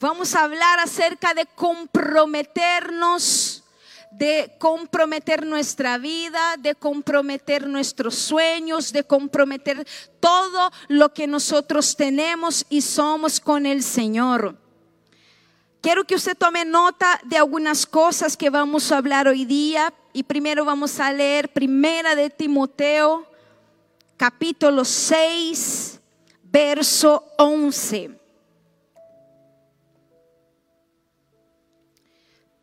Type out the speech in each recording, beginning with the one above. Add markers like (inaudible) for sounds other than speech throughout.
Vamos a hablar acerca de comprometernos, de comprometer nuestra vida, de comprometer nuestros sueños, de comprometer todo lo que nosotros tenemos y somos con el Señor. Quiero que usted tome nota de algunas cosas que vamos a hablar hoy día y primero vamos a leer Primera de Timoteo, capítulo 6, verso 11.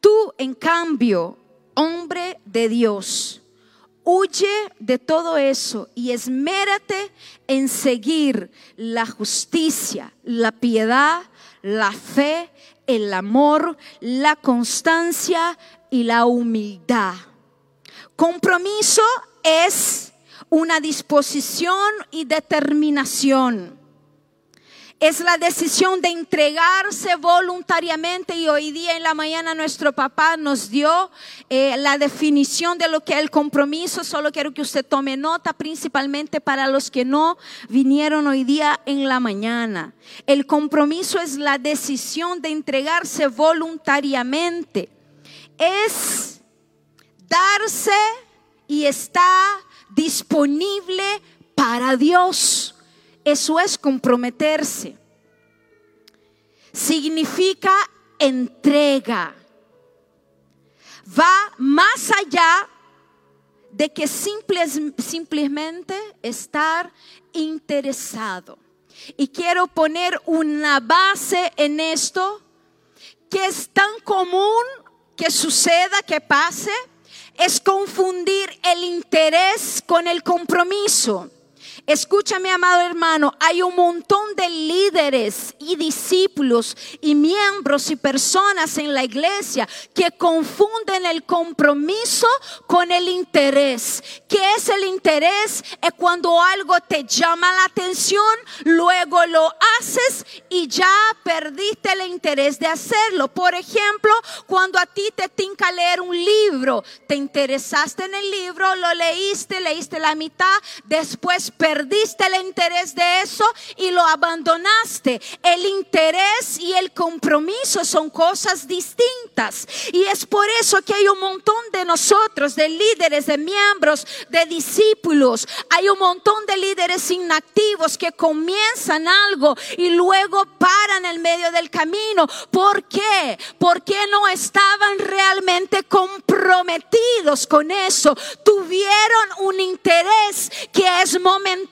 Tú, en cambio, hombre de Dios, huye de todo eso y esmérate en seguir la justicia, la piedad, la fe, el amor, la constancia y la humildad. Compromiso es una disposición y determinación es la decisión de entregarse voluntariamente y hoy día en la mañana nuestro papá nos dio eh, la definición de lo que es el compromiso. Solo quiero que usted tome nota principalmente para los que no vinieron hoy día en la mañana. El compromiso es la decisión de entregarse voluntariamente. Es darse y está disponible para Dios. Eso es comprometerse. Significa entrega. Va más allá de que simplemente estar interesado. Y quiero poner una base en esto que es tan común que suceda, que pase, es confundir el interés con el compromiso. Escúchame, amado hermano, hay un montón de líderes y discípulos y miembros y personas en la iglesia que confunden el compromiso con el interés. ¿Qué es el interés? Es cuando algo te llama la atención, luego lo haces y ya perdiste el interés de hacerlo. Por ejemplo, cuando a ti te tinca leer un libro, te interesaste en el libro, lo leíste, leíste la mitad, después perdiste perdiste el interés de eso y lo abandonaste. El interés y el compromiso son cosas distintas. Y es por eso que hay un montón de nosotros, de líderes, de miembros, de discípulos. Hay un montón de líderes inactivos que comienzan algo y luego paran en medio del camino. ¿Por qué? Porque no estaban realmente comprometidos con eso. Tuvieron un interés que es momentáneo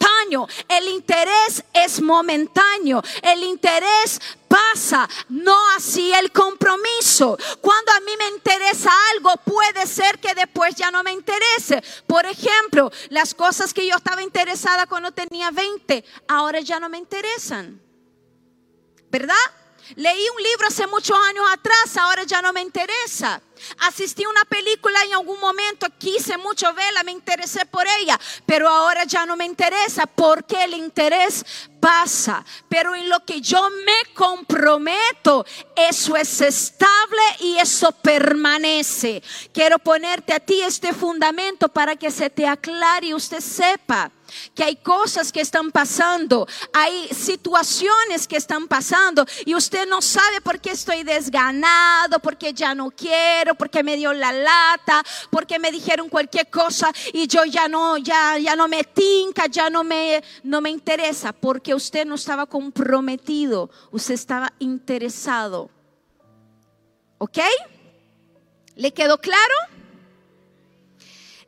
el interés es momentáneo. El interés pasa, no así el compromiso. Cuando a mí me interesa algo, puede ser que después ya no me interese. Por ejemplo, las cosas que yo estaba interesada cuando tenía 20, ahora ya no me interesan. ¿Verdad? Leí un libro hace muchos años atrás, ahora ya no me interesa. Asistí a una película en algún momento, quise mucho verla, me interesé por ella, pero ahora ya no me interesa porque el interés pasa. Pero en lo que yo me comprometo, eso es estable y eso permanece. Quiero ponerte a ti este fundamento para que se te aclare y usted sepa que hay cosas que están pasando, hay situaciones que están pasando y usted no sabe por qué estoy desganado, porque ya no quiero porque me dio la lata, porque me dijeron cualquier cosa y yo ya no, ya, ya no me tinca, ya no me, no me interesa, porque usted no estaba comprometido, usted estaba interesado. ¿Ok? ¿Le quedó claro?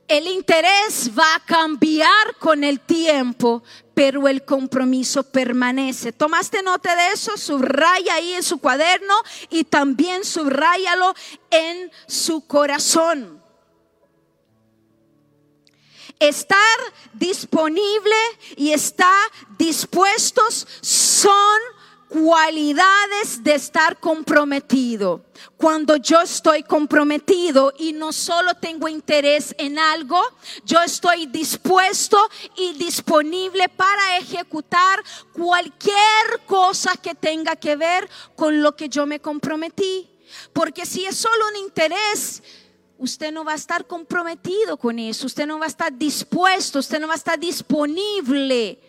El interés va a cambiar con el tiempo, pero el compromiso permanece. ¿Tomaste nota de eso? Subraya ahí en su cuaderno y también subrayalo en su corazón. Estar disponible y estar dispuestos son cualidades de estar comprometido. Cuando yo estoy comprometido y no solo tengo interés en algo, yo estoy dispuesto y disponible para ejecutar cualquier cosa que tenga que ver con lo que yo me comprometí. Porque si es solo un interés, usted no va a estar comprometido con eso, usted no va a estar dispuesto, usted no va a estar disponible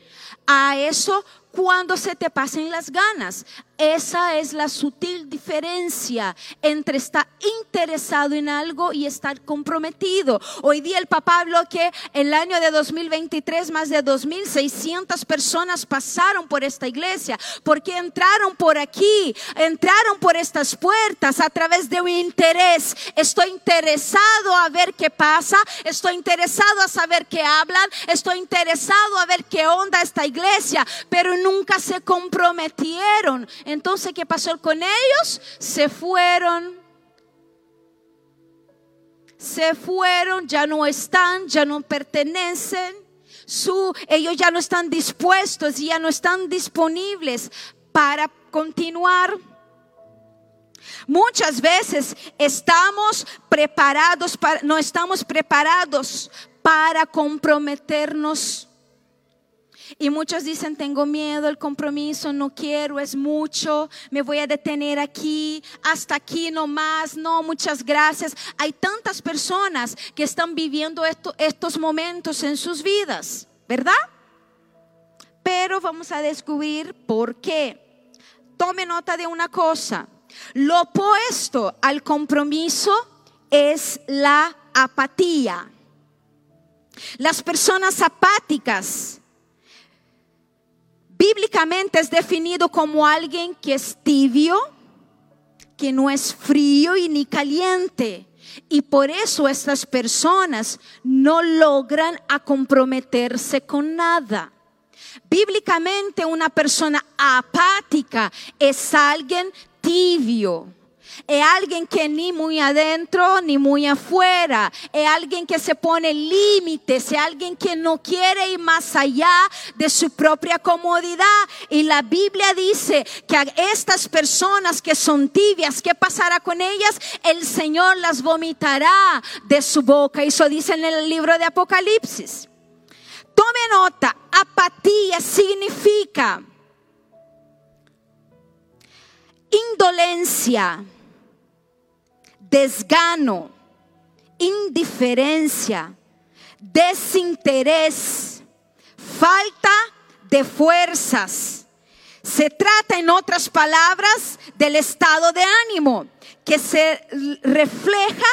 a eso cuando se te pasen las ganas. Esa es la sutil diferencia entre estar interesado en algo y estar comprometido. Hoy día el papá habló que el año de 2023 más de 2.600 personas pasaron por esta iglesia. Porque entraron por aquí, entraron por estas puertas a través de un interés. Estoy interesado a ver qué pasa, estoy interesado a saber qué hablan, estoy interesado a ver qué onda esta iglesia, pero nunca se comprometieron entonces, ¿qué pasó con ellos? Se fueron. Se fueron, ya no están, ya no pertenecen. Su, ellos ya no están dispuestos ya no están disponibles para continuar. Muchas veces estamos preparados para, no estamos preparados para comprometernos y muchos dicen, tengo miedo, el compromiso, no quiero, es mucho, me voy a detener aquí, hasta aquí no más, no, muchas gracias. Hay tantas personas que están viviendo estos momentos en sus vidas, ¿verdad? Pero vamos a descubrir por qué. Tome nota de una cosa. Lo opuesto al compromiso es la apatía. Las personas apáticas bíblicamente es definido como alguien que es tibio, que no es frío y ni caliente. Y por eso estas personas no logran a comprometerse con nada. Bíblicamente una persona apática es alguien tibio, es alguien que ni muy adentro ni muy afuera. Es alguien que se pone límites. Es alguien que no quiere ir más allá de su propia comodidad. Y la Biblia dice que a estas personas que son tibias, ¿qué pasará con ellas? El Señor las vomitará de su boca. Eso dice en el libro de Apocalipsis. Tome nota, apatía significa indolencia desgano, indiferencia, desinterés, falta de fuerzas. Se trata, en otras palabras, del estado de ánimo que se refleja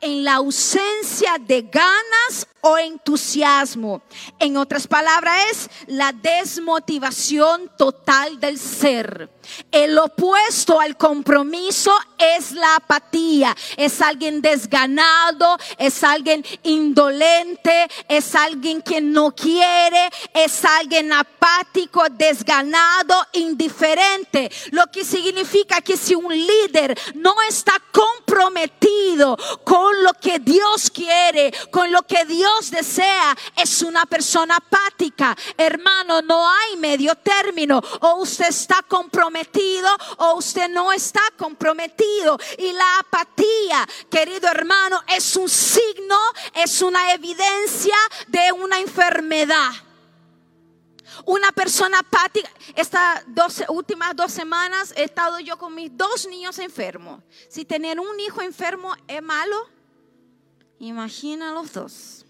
en la ausencia de ganas o entusiasmo. En otras palabras, es la desmotivación total del ser. El opuesto al compromiso es la apatía. Es alguien desganado, es alguien indolente, es alguien que no quiere, es alguien apático, desganado, indiferente. Lo que significa que si un líder no está comprometido con lo que Dios quiere, con lo que Dios desea es una persona apática. Hermano, no hay medio término. O usted está comprometido o usted no está comprometido. Y la apatía, querido hermano, es un signo, es una evidencia de una enfermedad. Una persona apática, estas últimas dos semanas he estado yo con mis dos niños enfermos. Si tener un hijo enfermo es malo, imagina los dos.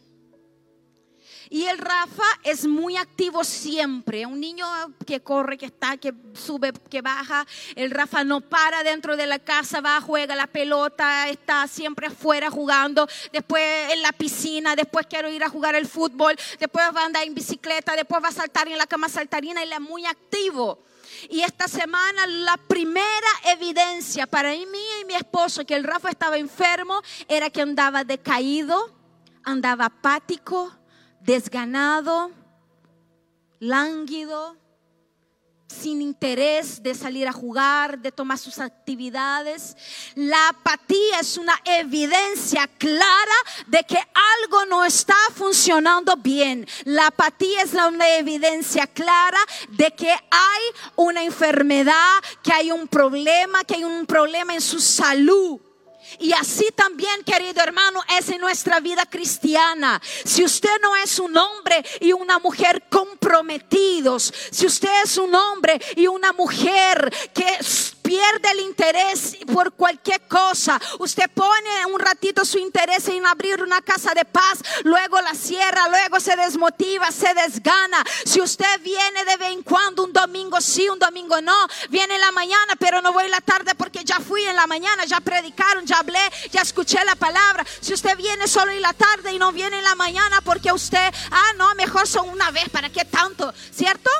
Y el Rafa es muy activo siempre, un niño que corre, que está, que sube, que baja. El Rafa no para dentro de la casa, va, juega la pelota, está siempre afuera jugando, después en la piscina, después quiero ir a jugar el fútbol, después va a andar en bicicleta, después va a saltar en la cama saltarina, él es muy activo. Y esta semana la primera evidencia para mí y mi esposo que el Rafa estaba enfermo era que andaba decaído, andaba apático, desganado, lánguido, sin interés de salir a jugar, de tomar sus actividades. La apatía es una evidencia clara de que algo no está funcionando bien. La apatía es una evidencia clara de que hay una enfermedad, que hay un problema, que hay un problema en su salud. Y así también, querido hermano, es en nuestra vida cristiana. Si usted no es un hombre y una mujer comprometidos, si usted es un hombre y una mujer que pierde el interés por cualquier cosa. Usted pone un ratito su interés en abrir una casa de paz, luego la cierra, luego se desmotiva, se desgana. Si usted viene de vez en cuando, un domingo sí, un domingo no, viene en la mañana, pero no voy en la tarde porque ya fui en la mañana, ya predicaron, ya hablé, ya escuché la palabra. Si usted viene solo en la tarde y no viene en la mañana porque usted, ah, no, mejor son una vez, ¿para qué tanto? ¿Cierto?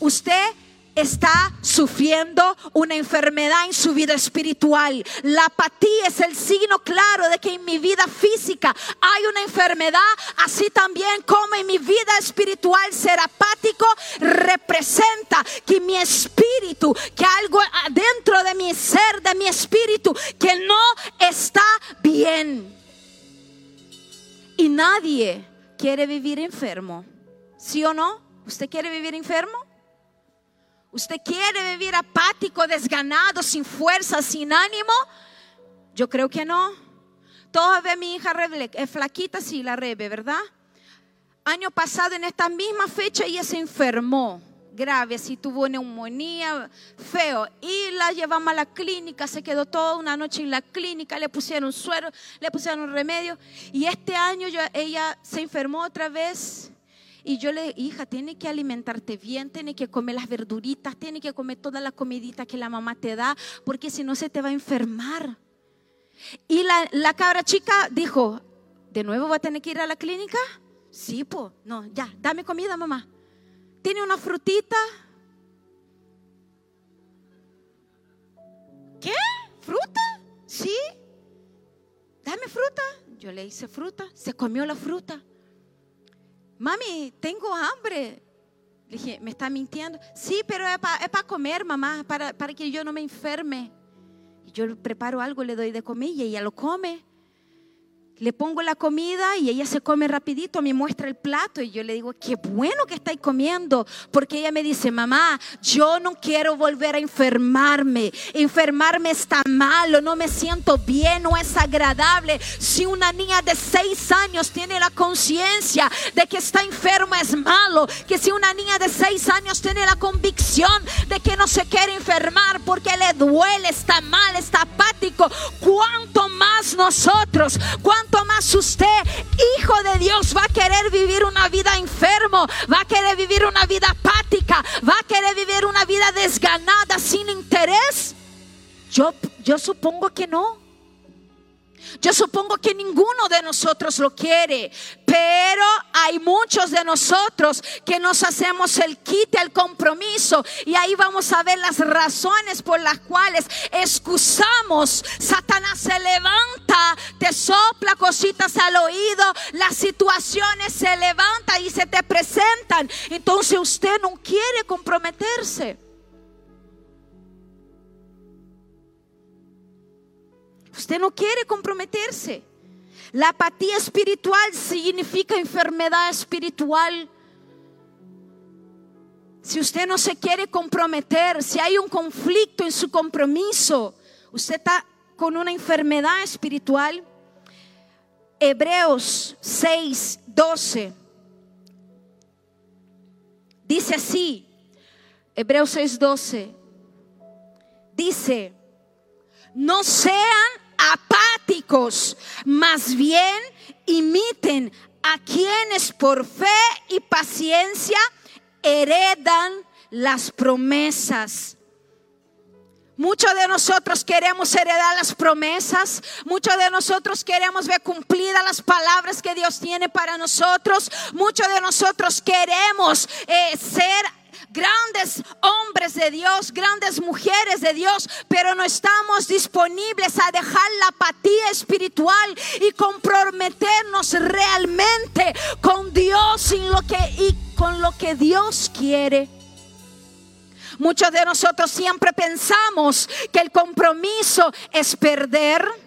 Usted está sufriendo una enfermedad en su vida espiritual. La apatía es el signo claro de que en mi vida física hay una enfermedad, así también como en mi vida espiritual ser apático representa que mi espíritu, que algo adentro de mi ser, de mi espíritu, que no está bien. Y nadie quiere vivir enfermo. ¿Sí o no? ¿Usted quiere vivir enfermo? ¿Usted quiere vivir apático, desganado, sin fuerza, sin ánimo? Yo creo que no. Todavía mi hija es flaquita, sí, la rebe, ¿verdad? Año pasado, en esta misma fecha, ella se enfermó grave, así tuvo neumonía, feo. Y la llevamos a la clínica, se quedó toda una noche en la clínica, le pusieron suero, le pusieron remedio. Y este año ella se enfermó otra vez y yo le, hija, tiene que alimentarte bien, tiene que comer las verduritas, tiene que comer toda la comidita que la mamá te da, porque si no se te va a enfermar. Y la, la cabra chica dijo, ¿de nuevo va a tener que ir a la clínica? Sí, pues, no, ya, dame comida, mamá. ¿Tiene una frutita? ¿Qué? ¿Fruta? Sí. Dame fruta. Yo le hice fruta, se comió la fruta mami, tengo hambre. Le dije, ¿me está mintiendo? Sí, pero es para comer, mamá, para, para que yo no me enferme. Y yo preparo algo, le doy de comer y ella lo come le pongo la comida y ella se come rapidito, me muestra el plato y yo le digo, qué bueno que estáis comiendo, porque ella me dice, mamá, yo no quiero volver a enfermarme, enfermarme está malo, no me siento bien, no es agradable. Si una niña de seis años tiene la conciencia de que está enferma es malo, que si una niña de seis años tiene la convicción de que no se quiere enfermar porque le duele, está mal, está apático, ¿cuánto más nosotros? ¿Cuánto más usted, hijo de Dios, va a querer vivir una vida enfermo? ¿Va a querer vivir una vida apática? ¿Va a querer vivir una vida desganada, sin interés? Yo, yo supongo que no. Yo supongo que ninguno de nosotros lo quiere, pero hay muchos de nosotros que nos hacemos el quite, el compromiso, y ahí vamos a ver las razones por las cuales excusamos. Satanás se levanta, te sopla cositas al oído, las situaciones se levantan y se te presentan. Entonces usted no quiere comprometerse. Usted no quiere comprometerse. La apatía espiritual significa enfermedad espiritual. Si usted no se quiere comprometer, si hay un conflicto en su compromiso, usted está con una enfermedad espiritual. Hebreos 6, 12. Dice así, Hebreos 6, 12. Dice, no sean más bien imiten a quienes por fe y paciencia heredan las promesas. Muchos de nosotros queremos heredar las promesas. Muchos de nosotros queremos ver cumplidas las palabras que Dios tiene para nosotros. Muchos de nosotros queremos eh, ser grandes hombres de Dios, grandes mujeres de Dios, pero no estamos disponibles a dejar la apatía espiritual y comprometernos realmente con Dios y, con lo que Dios quiere. Muchos de nosotros siempre pensamos que el compromiso es perder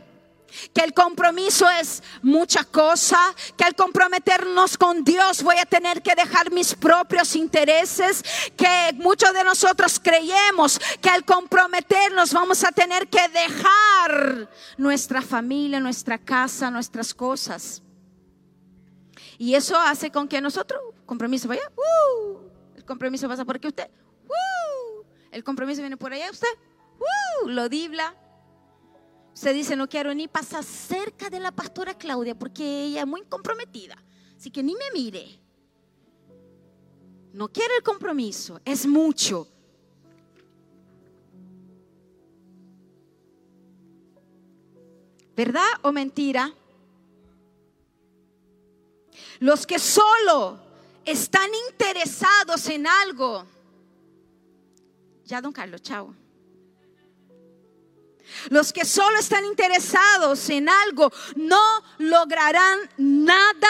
que el compromiso es mucha cosa, que al comprometernos con Dios voy a tener que dejar mis propios intereses, que muchos de nosotros creemos que al comprometernos vamos a tener que dejar nuestra familia, nuestra casa, nuestras cosas. Y eso hace con que nosotros, compromiso vaya, uh, el compromiso pasa por aquí usted, uh, el compromiso viene por allá usted, Uh, lo dibla. Usted dice, no quiero ni pasar cerca de la pastora Claudia porque ella es muy comprometida. Así que ni me mire. No quiere el compromiso, es mucho. ¿Verdad o mentira? Los que solo están interesados en algo. Ya, don Carlos, chao. Los que solo están interesados en algo no lograrán nada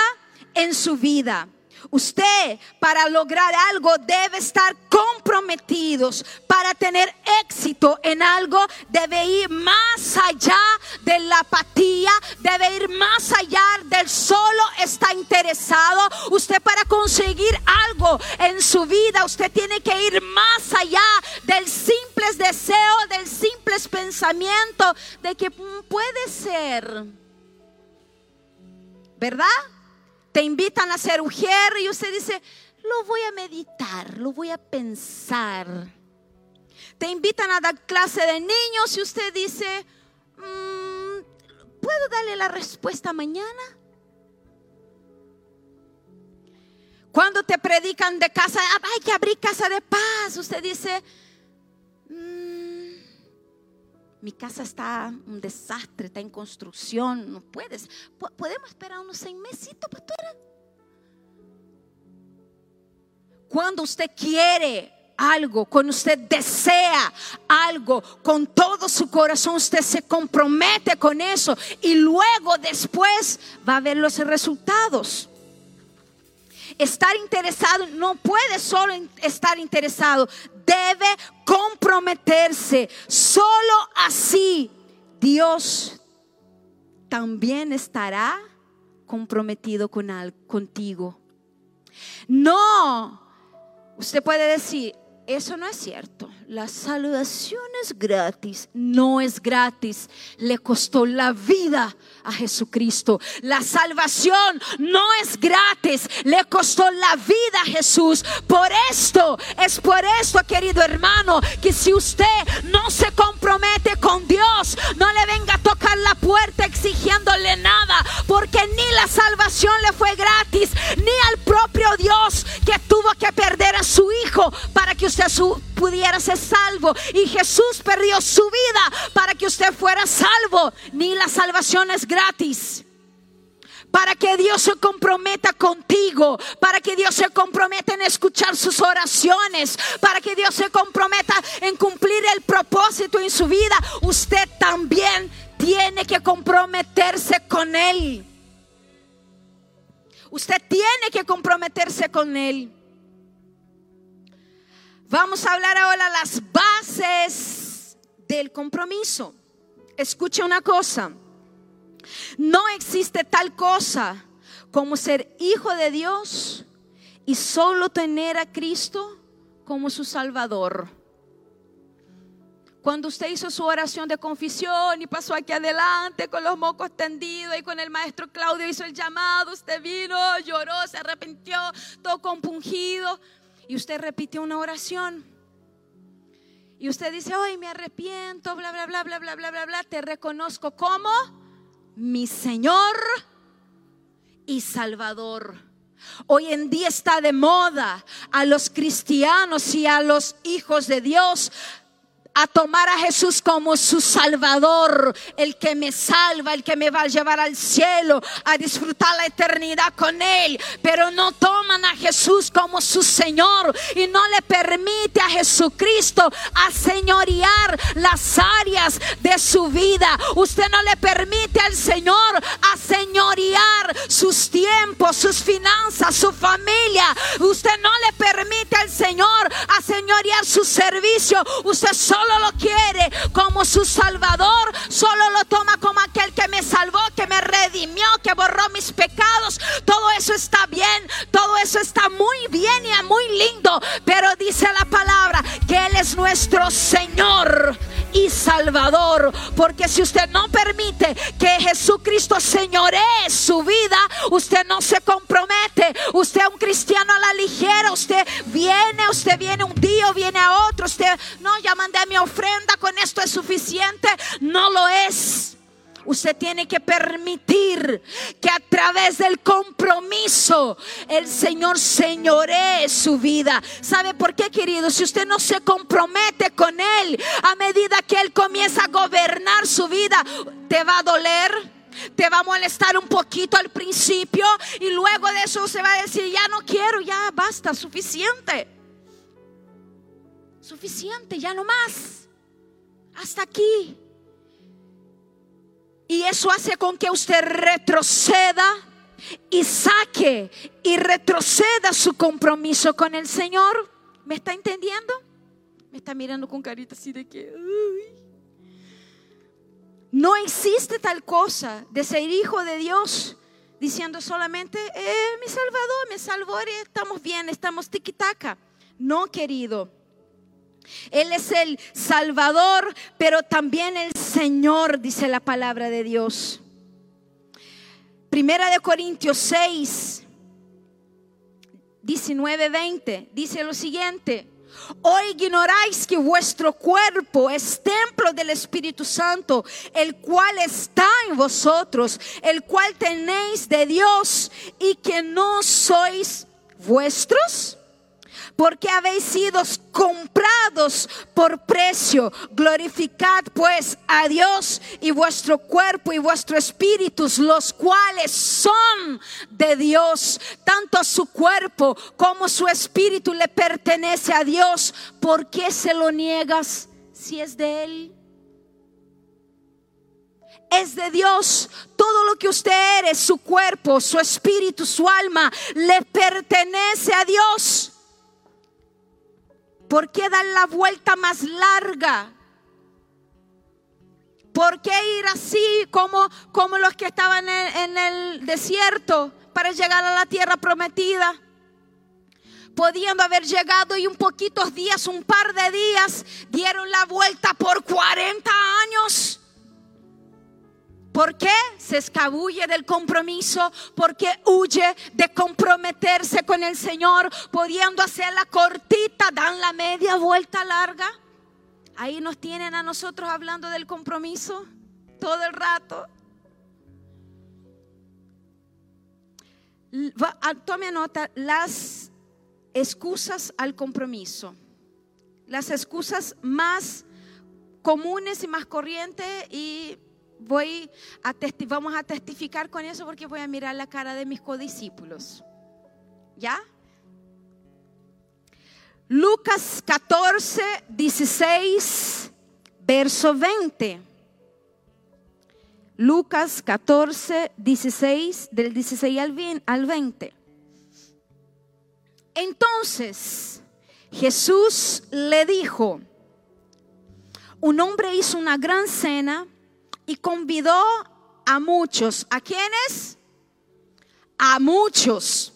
en su vida. Usted para lograr algo debe estar comprometidos. Para tener éxito en algo debe ir más allá de la apatía, debe ir más allá del solo está interesado. Usted para conseguir algo en su vida, usted tiene que ir más allá del simple deseo, del simple pensamiento de que puede ser. ¿Verdad? Te invitan a hacer ujier y usted dice, lo voy a meditar, lo voy a pensar. Te invitan a dar clase de niños y usted dice, mm, ¿puedo darle la respuesta mañana? Cuando te predican de casa, hay que abrir casa de paz, usted dice, mi casa está un desastre, está en construcción, no puedes. ¿Podemos esperar unos seis meses, pastora? Cuando usted quiere algo, cuando usted desea algo con todo su corazón, usted se compromete con eso y luego después va a ver los resultados. Estar interesado no puede solo estar interesado, debe comprometerse. Solo así Dios también estará comprometido con contigo. No, usted puede decir, eso no es cierto. La salvación es gratis. No es gratis. Le costó la vida a Jesucristo. La salvación no es gratis. Le costó la vida a Jesús. Por esto, es por esto, querido hermano, que si usted no se compromete con Dios, no le venga a tocar la puerta exigiéndole nada. Porque ni la salvación le fue gratis, ni al propio Dios que tuvo que perder a su hijo para que usted pudiera ser salvo. Y Jesús perdió su vida para que usted fuera salvo. Ni la salvación es gratis para que Dios se comprometa contigo, para que Dios se comprometa en escuchar sus oraciones, para que Dios se comprometa en cumplir el propósito en su vida, usted también tiene que comprometerse con Él. Usted tiene que comprometerse con Él. Vamos a hablar ahora las bases del compromiso. Escuche una cosa. No existe tal cosa como ser hijo de Dios y solo tener a Cristo como su Salvador. Cuando usted hizo su oración de confesión y pasó aquí adelante con los mocos tendidos y con el maestro Claudio hizo el llamado, usted vino, lloró, se arrepintió, todo compungido y usted repite una oración. Y usted dice, hoy me arrepiento, bla, bla, bla, bla, bla, bla, bla, bla, te reconozco como mi Señor y Salvador. Hoy en día está de moda a los cristianos y a los hijos de Dios a tomar a Jesús como su Salvador, el que me salva, el que me va a llevar al cielo, a disfrutar la eternidad con Él. Pero no toman a Jesús como su Señor y no le permite a Jesucristo a señorear las áreas de su vida. Usted no le permite al Señor a señorear sus tiempos, sus finanzas, su familia. Usted no le permite al Señor a señorear su servicio. Usted solo solo lo quiere como su Salvador, solo lo toma como aquel que me salvó, que me redimió, que borró mis pecados. Todo eso está bien, todo eso está muy bien y muy lindo, pero dice la palabra que Él es nuestro Señor y Salvador. Porque si usted no permite que Jesucristo señoree su vida, usted no se compromete. Usted es un cristiano a la ligera. Usted viene, usted viene un día, viene a otro. Usted, no, ya mandé mi ofrenda, con esto es suficiente. No lo es. Usted tiene que permitir que a través del compromiso el Señor señoree su vida. ¿Sabe por qué, querido? Si usted no se compromete con Él, a medida que Él comienza a gobernar su vida, te va a doler te va a molestar un poquito al principio y luego de eso se va a decir, ya no quiero, ya basta, suficiente. Suficiente, ya no más. Hasta aquí. Y eso hace con que usted retroceda y saque y retroceda su compromiso con el Señor. ¿Me está entendiendo? Me está mirando con carita así de que... No existe tal cosa de ser hijo de Dios diciendo solamente, eh, mi Salvador, mi Salvador, estamos bien, estamos tiquitaca. No, querido. Él es el Salvador, pero también el Señor, dice la palabra de Dios. Primera de Corintios 6, 19, 20, dice lo siguiente. O ignoráis que vuestro cuerpo es templo del Espíritu Santo, el cual está en vosotros, el cual tenéis de Dios y que no sois vuestros porque habéis sido comprados por precio. Glorificad pues a Dios y vuestro cuerpo y vuestro espíritu, los cuales son de Dios. Tanto su cuerpo como su espíritu le pertenece a Dios. ¿Por qué se lo niegas si es de Él? es de Dios. Todo lo que usted eres, su cuerpo, su espíritu, su alma, le pertenece a Dios. ¿Por qué dar la vuelta más larga? ¿Por qué ir así como, como los que estaban en, el desierto para llegar a la tierra prometida? Pudiendo haber llegado y un poquitos días, un par de días, dieron la vuelta por 40 años. ¿Por qué? Se escabulle del compromiso, porque huye de comprometerse con el Señor, pudiendo hacer la cortita, dan la media vuelta larga. Ahí nos tienen a nosotros hablando del compromiso todo el rato. Ah, tome nota, las excusas al compromiso, las excusas más comunes y más corrientes y voy a vamos a testificar con eso porque voy a mirar la cara de mis codiscípulos. ¿Ya? Lucas 14, 16, verso 20. Lucas 14, 16, del 16 al 20. Entonces Jesús le dijo, un hombre hizo una gran cena y convidó a muchos. ¿A quiénes? A muchos.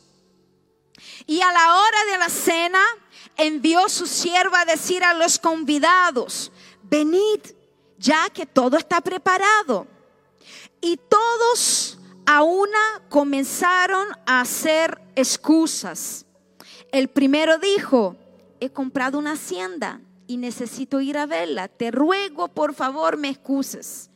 Y a la hora de la cena envió su sierva a decir a los convidados, venid, ya que todo está preparado. Y todos a una comenzaron a hacer excusas. El primero dijo, he comprado una hacienda y necesito ir a verla. Te ruego, por favor, me excuses.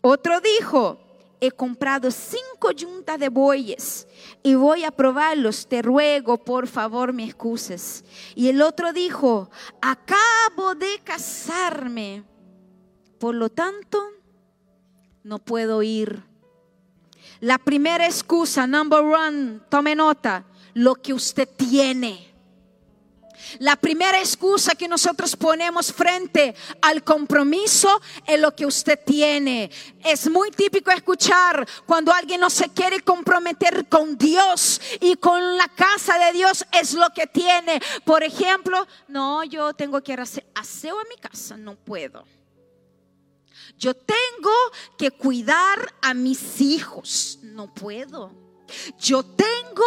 Otro dijo, he comprado cinco yuntas de bueyes y voy a probarlos, te ruego, por favor, me excuses. Y el otro dijo, acabo de casarme, por lo tanto, no puedo ir. La primera excusa, number one, tome nota, lo que usted tiene. La primera excusa que nosotros ponemos frente al compromiso es lo que usted tiene. Es muy típico escuchar cuando alguien no se quiere comprometer con Dios y con la casa de Dios es lo que tiene. Por ejemplo, no, yo tengo que hacer aseo en mi casa, no puedo. Yo tengo que cuidar a mis hijos, no puedo. Yo tengo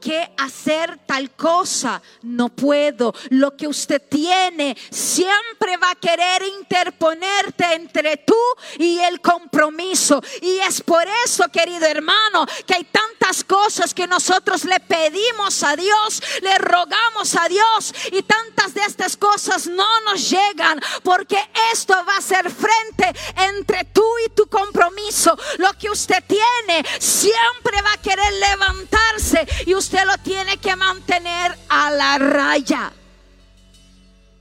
que hacer tal cosa, no puedo. Lo que usted tiene siempre va a querer interponerte entre tú y el compromiso. Y es por eso, querido hermano, que hay tantas cosas que nosotros le pedimos a Dios, le rogamos a Dios y tantas de estas cosas no nos llegan porque esto va a ser frente entre tú y tu compromiso. Lo que usted tiene siempre va a querer levantarse y usted lo tiene que mantener a la raya.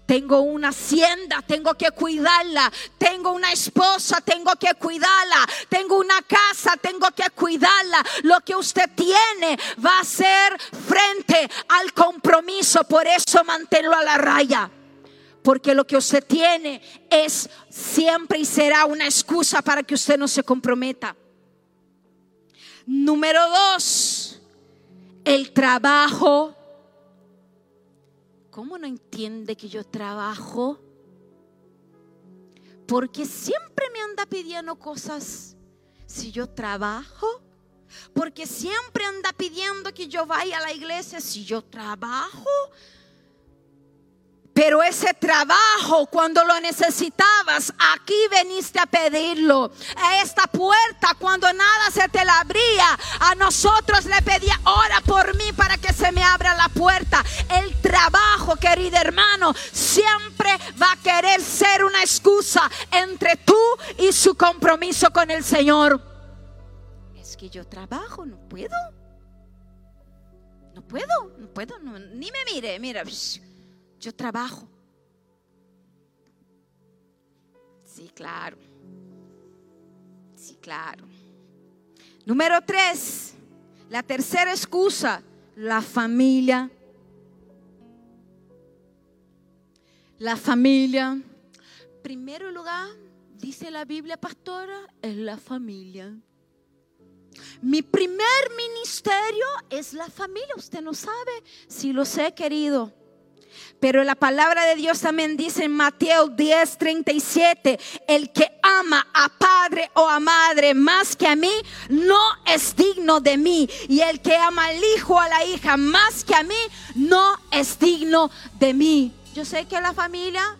Tengo una hacienda, tengo que cuidarla. Tengo una esposa, tengo que cuidarla. Tengo una casa, tengo que cuidarla. Lo que usted tiene va a ser frente al compromiso. Por eso manténlo a la raya. Porque lo que usted tiene es siempre y será una excusa para que usted no se comprometa. Número dos, el trabajo. ¿Cómo no entiende que yo trabajo? Porque siempre me anda pidiendo cosas. Si yo trabajo, porque siempre anda pidiendo que yo vaya a la iglesia. Si yo trabajo, pero ese trabajo, cuando lo necesitabas, aquí veniste a pedirlo. A esta puerta, cuando nada se te la abría, a nosotros le pedía, ora por mí para que se me abra la puerta. El trabajo, querido hermano, siempre va a querer ser una excusa entre tú y su compromiso con el Señor. Es que yo trabajo, no puedo. No puedo, no puedo, ni me mire, mira. Yo trabajo. Sí, claro. Sí, claro. Número tres, la tercera excusa, la familia. La familia. Primero lugar, dice la Biblia pastora, es la familia. Mi primer ministerio es la familia. Usted no sabe si lo sé, querido. Pero la palabra de Dios también dice en Mateo 10, 37, el que ama a padre o a madre más que a mí, no es digno de mí. Y el que ama al hijo o a la hija más que a mí, no es digno de mí. Yo sé que la familia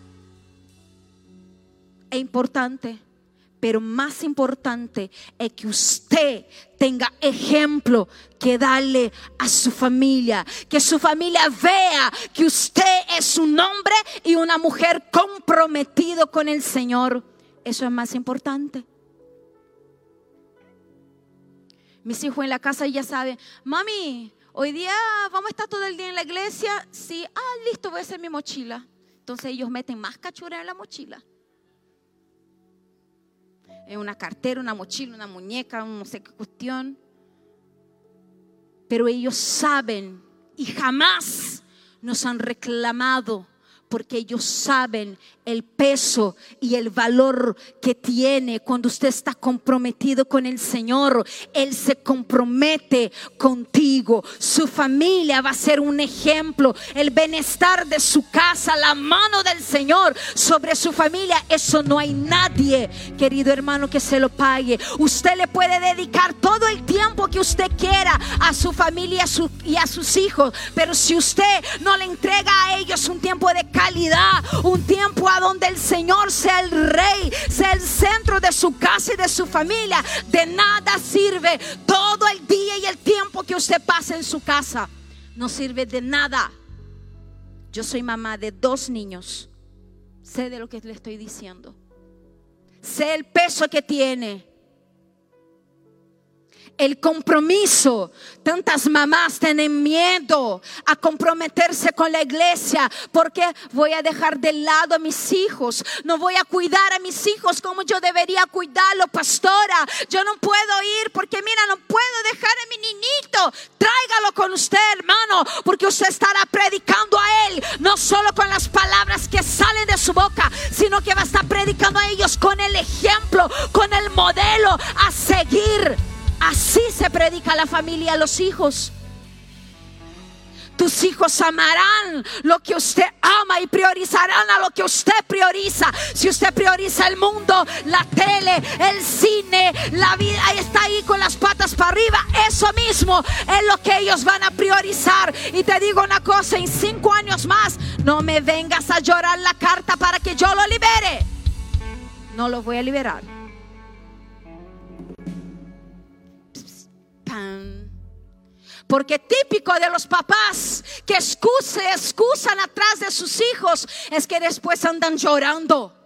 es importante pero más importante es que usted tenga ejemplo que darle a su familia, que su familia vea que usted es un hombre y una mujer comprometido con el Señor. Eso es más importante. Mis hijos en la casa ya saben, mami, hoy día vamos a estar todo el día en la iglesia. Sí, ah, listo, voy a hacer mi mochila. Entonces ellos meten más cachura en la mochila una cartera, una mochila, una muñeca, no sé qué cuestión. Pero ellos saben y jamás nos han reclamado porque ellos saben el peso y el valor que tiene cuando usted está comprometido con el Señor. Él se compromete contigo. Su familia va a ser un ejemplo. El bienestar de su casa, la mano del Señor sobre su familia. Eso no hay nadie, querido hermano, que se lo pague. Usted le puede dedicar todo el tiempo que usted quiera a su familia y a sus hijos. Pero si usted no le entrega a ellos un tiempo de calidad, un tiempo a donde el Señor sea el rey, sea el centro de su casa y de su familia, de nada sirve todo el día y el tiempo que usted pase en su casa. No sirve de nada. Yo soy mamá de dos niños. Sé de lo que le estoy diciendo. Sé el peso que tiene el compromiso. Tantas mamás tienen miedo a comprometerse con la iglesia porque voy a dejar de lado a mis hijos. No voy a cuidar a mis hijos como yo debería cuidarlo, pastora. Yo no puedo ir porque mira, no puedo dejar a mi niñito. Tráigalo con usted, hermano, porque usted estará predicando a él, no solo con las palabras que salen de su boca, sino que va a estar predicando a ellos con el ejemplo, con el modelo a seguir. Así se predica la familia, a los hijos. Tus hijos amarán lo que usted ama y priorizarán a lo que usted prioriza. Si usted prioriza el mundo, la tele, el cine, la vida, está ahí con las patas para arriba, eso mismo es lo que ellos van a priorizar. Y te digo una cosa, en cinco años más, no me vengas a llorar la carta para que yo lo libere. No lo voy a liberar. Porque típico de los papás que excusan atrás de sus hijos es que después andan llorando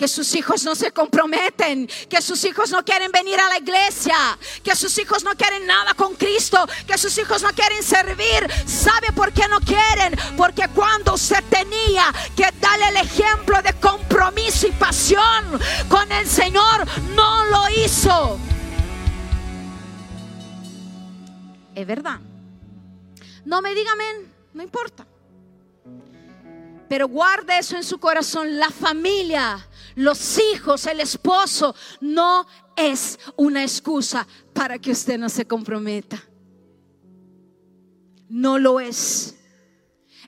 que sus hijos no se comprometen, que sus hijos no quieren venir a la iglesia, que sus hijos no quieren nada con Cristo, que sus hijos no quieren servir. ¿Sabe por qué no quieren? Porque cuando usted tenía que darle el ejemplo de compromiso y pasión con el Señor, no lo hizo. Es verdad. No me diga amén, no importa. Pero guarde eso en su corazón. La familia, los hijos, el esposo, no es una excusa para que usted no se comprometa. No lo es.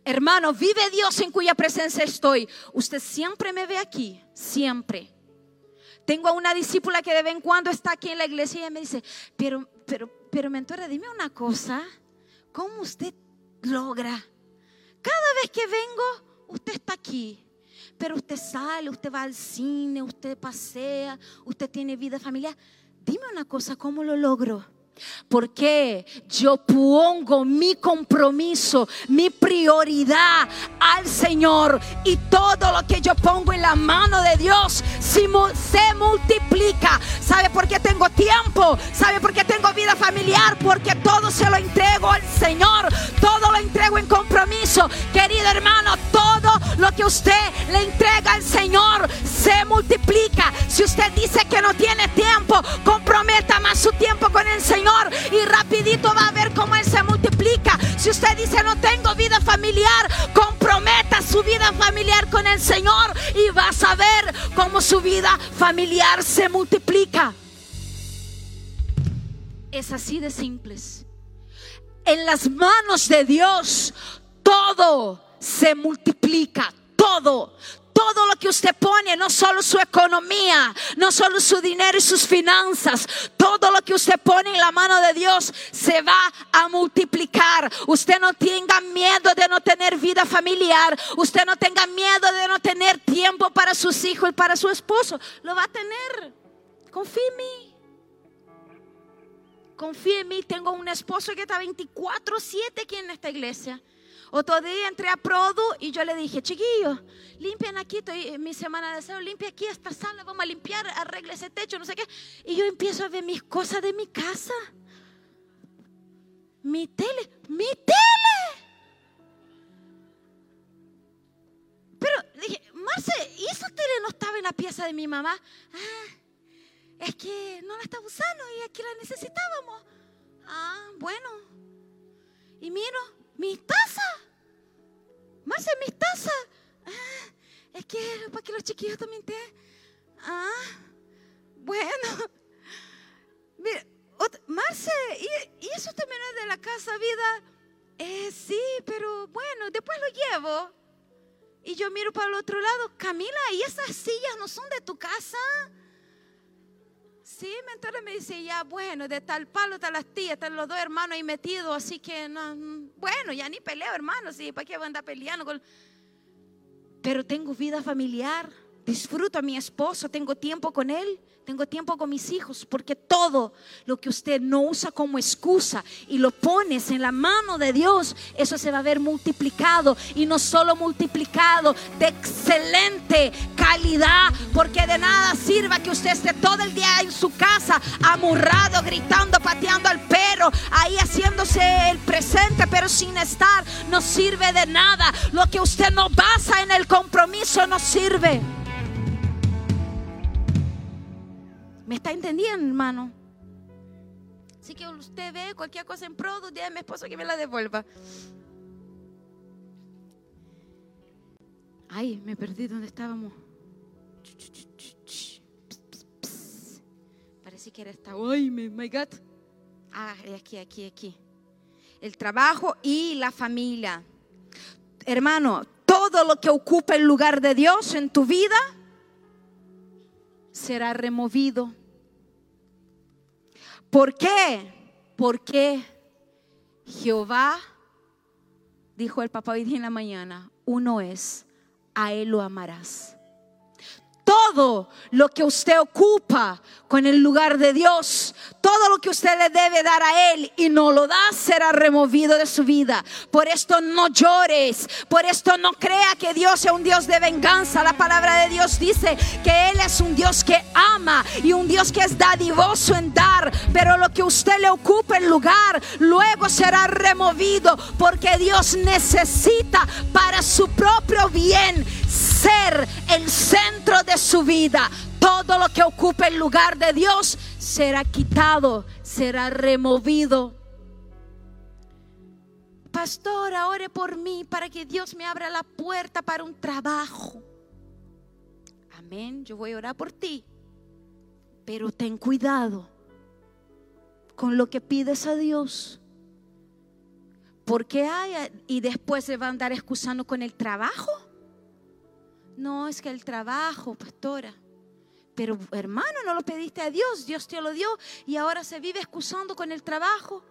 Hermano, vive Dios en cuya presencia estoy. Usted siempre me ve aquí, siempre. Tengo a una discípula que de vez en cuando está aquí en la iglesia y me dice, pero, pero, pero mentora, dime una cosa, ¿cómo usted logra? Cada vez que vengo, usted está aquí, pero usted sale, usted va al cine, usted pasea, usted tiene vida familiar. Dime una cosa, ¿cómo lo logro? Porque yo pongo mi compromiso, mi prioridad al Señor y todo lo que yo pongo en la mano de Dios se multiplica. ¿Sabe por qué tengo tiempo? ¿Sabe por qué tengo vida familiar? Porque todo se lo entrego al Señor, todo lo entrego en compromiso. Querido hermano, todo lo que usted le entrega al Señor se multiplica. Si usted dice que no tiene tiempo, comprometa más su tiempo con el Señor y rapidito va a ver cómo Él se multiplica. Si usted dice no tengo vida familiar, comprometa su vida familiar con el Señor y vas a ver cómo su vida familiar se multiplica. Es así de simples. En las manos de Dios todo se multiplica, todo, todo lo que usted pone, no solo su economía, no solo su dinero y sus finanzas, todo lo que usted pone en la mano de Dios se va a multiplicar. Usted no tenga miedo de no tener vida familiar, usted no tenga miedo de no tener tiempo para sus hijos y para su esposo, lo va a tener. Confíe en mí. Confíe en mí, tengo un esposo que está 24/7 aquí en esta iglesia. Otro día entré a Produ y yo le dije, chiquillos, limpian aquí, estoy en mi semana de deseo, limpia aquí esta sala, vamos a limpiar, arregle ese techo, no sé qué. Y yo empiezo a ver mis cosas de mi casa. Mi tele, mi tele. Pero dije, Marce, ¿y esa tele no estaba en la pieza de mi mamá? Ah, es que no la estaba usando y aquí la necesitábamos. Ah, bueno. Y miro, mi taza. Mis tazas. Ah, es que para que los chiquillos también te. Ah, bueno. Mira, Marce, ¿y, ¿y, eso también es de la casa vida? Eh, sí, pero bueno, después lo llevo. Y yo miro para el otro lado, Camila, ¿y esas sillas no son de tu casa? Sí, entonces me dice, ya bueno, de tal palo, tal astilla, están los dos hermanos ahí metidos, así que no, bueno, ya ni peleo, hermano, sí, ¿para qué voy a andar peleando? Pero tengo vida familiar, disfruto a mi esposo, tengo tiempo con él tengo tiempo con mis hijos, porque todo lo que usted no usa como excusa y lo pones en la mano de Dios, eso se va a ver multiplicado y no solo multiplicado, de excelente calidad, porque de nada sirva que usted esté todo el día en su casa, amurrado, gritando, pateando al perro, ahí haciéndose el presente, pero sin estar, no sirve de nada. Lo que usted no basa en el compromiso no sirve. ¿Me está entendiendo, hermano? Así que usted ve cualquier cosa en pro, de mi esposo que me la devuelva. Ay, me perdí donde estábamos. Parece que era esta. Ay, my God. Ah, aquí, aquí, aquí. El trabajo y la familia. Hermano, todo lo que ocupa el lugar de Dios en tu vida será removido ¿Por qué? Porque Jehová, dijo el papá hoy en la mañana, uno es, a él lo amarás todo lo que usted ocupa con el lugar de Dios, todo lo que usted le debe dar a Él y no lo da, será removido de su vida. Por esto no llores, por esto no crea que Dios es un Dios de venganza. La palabra de Dios dice que Él es un Dios que ama y un Dios que es dadivoso en dar, pero lo que usted le ocupa en lugar, luego será removido porque Dios necesita para su propio bien ser el centro de su vida. Todo lo que ocupe el lugar de Dios será quitado, será removido. Pastora, ore por mí para que Dios me abra la puerta para un trabajo. Amén, yo voy a orar por ti. Pero ten cuidado con lo que pides a Dios. Porque hay y después se va a andar excusando con el trabajo. No, es que el trabajo, pastora. Pero hermano, no lo pediste a Dios, Dios te lo dio y ahora se vive excusando con el trabajo.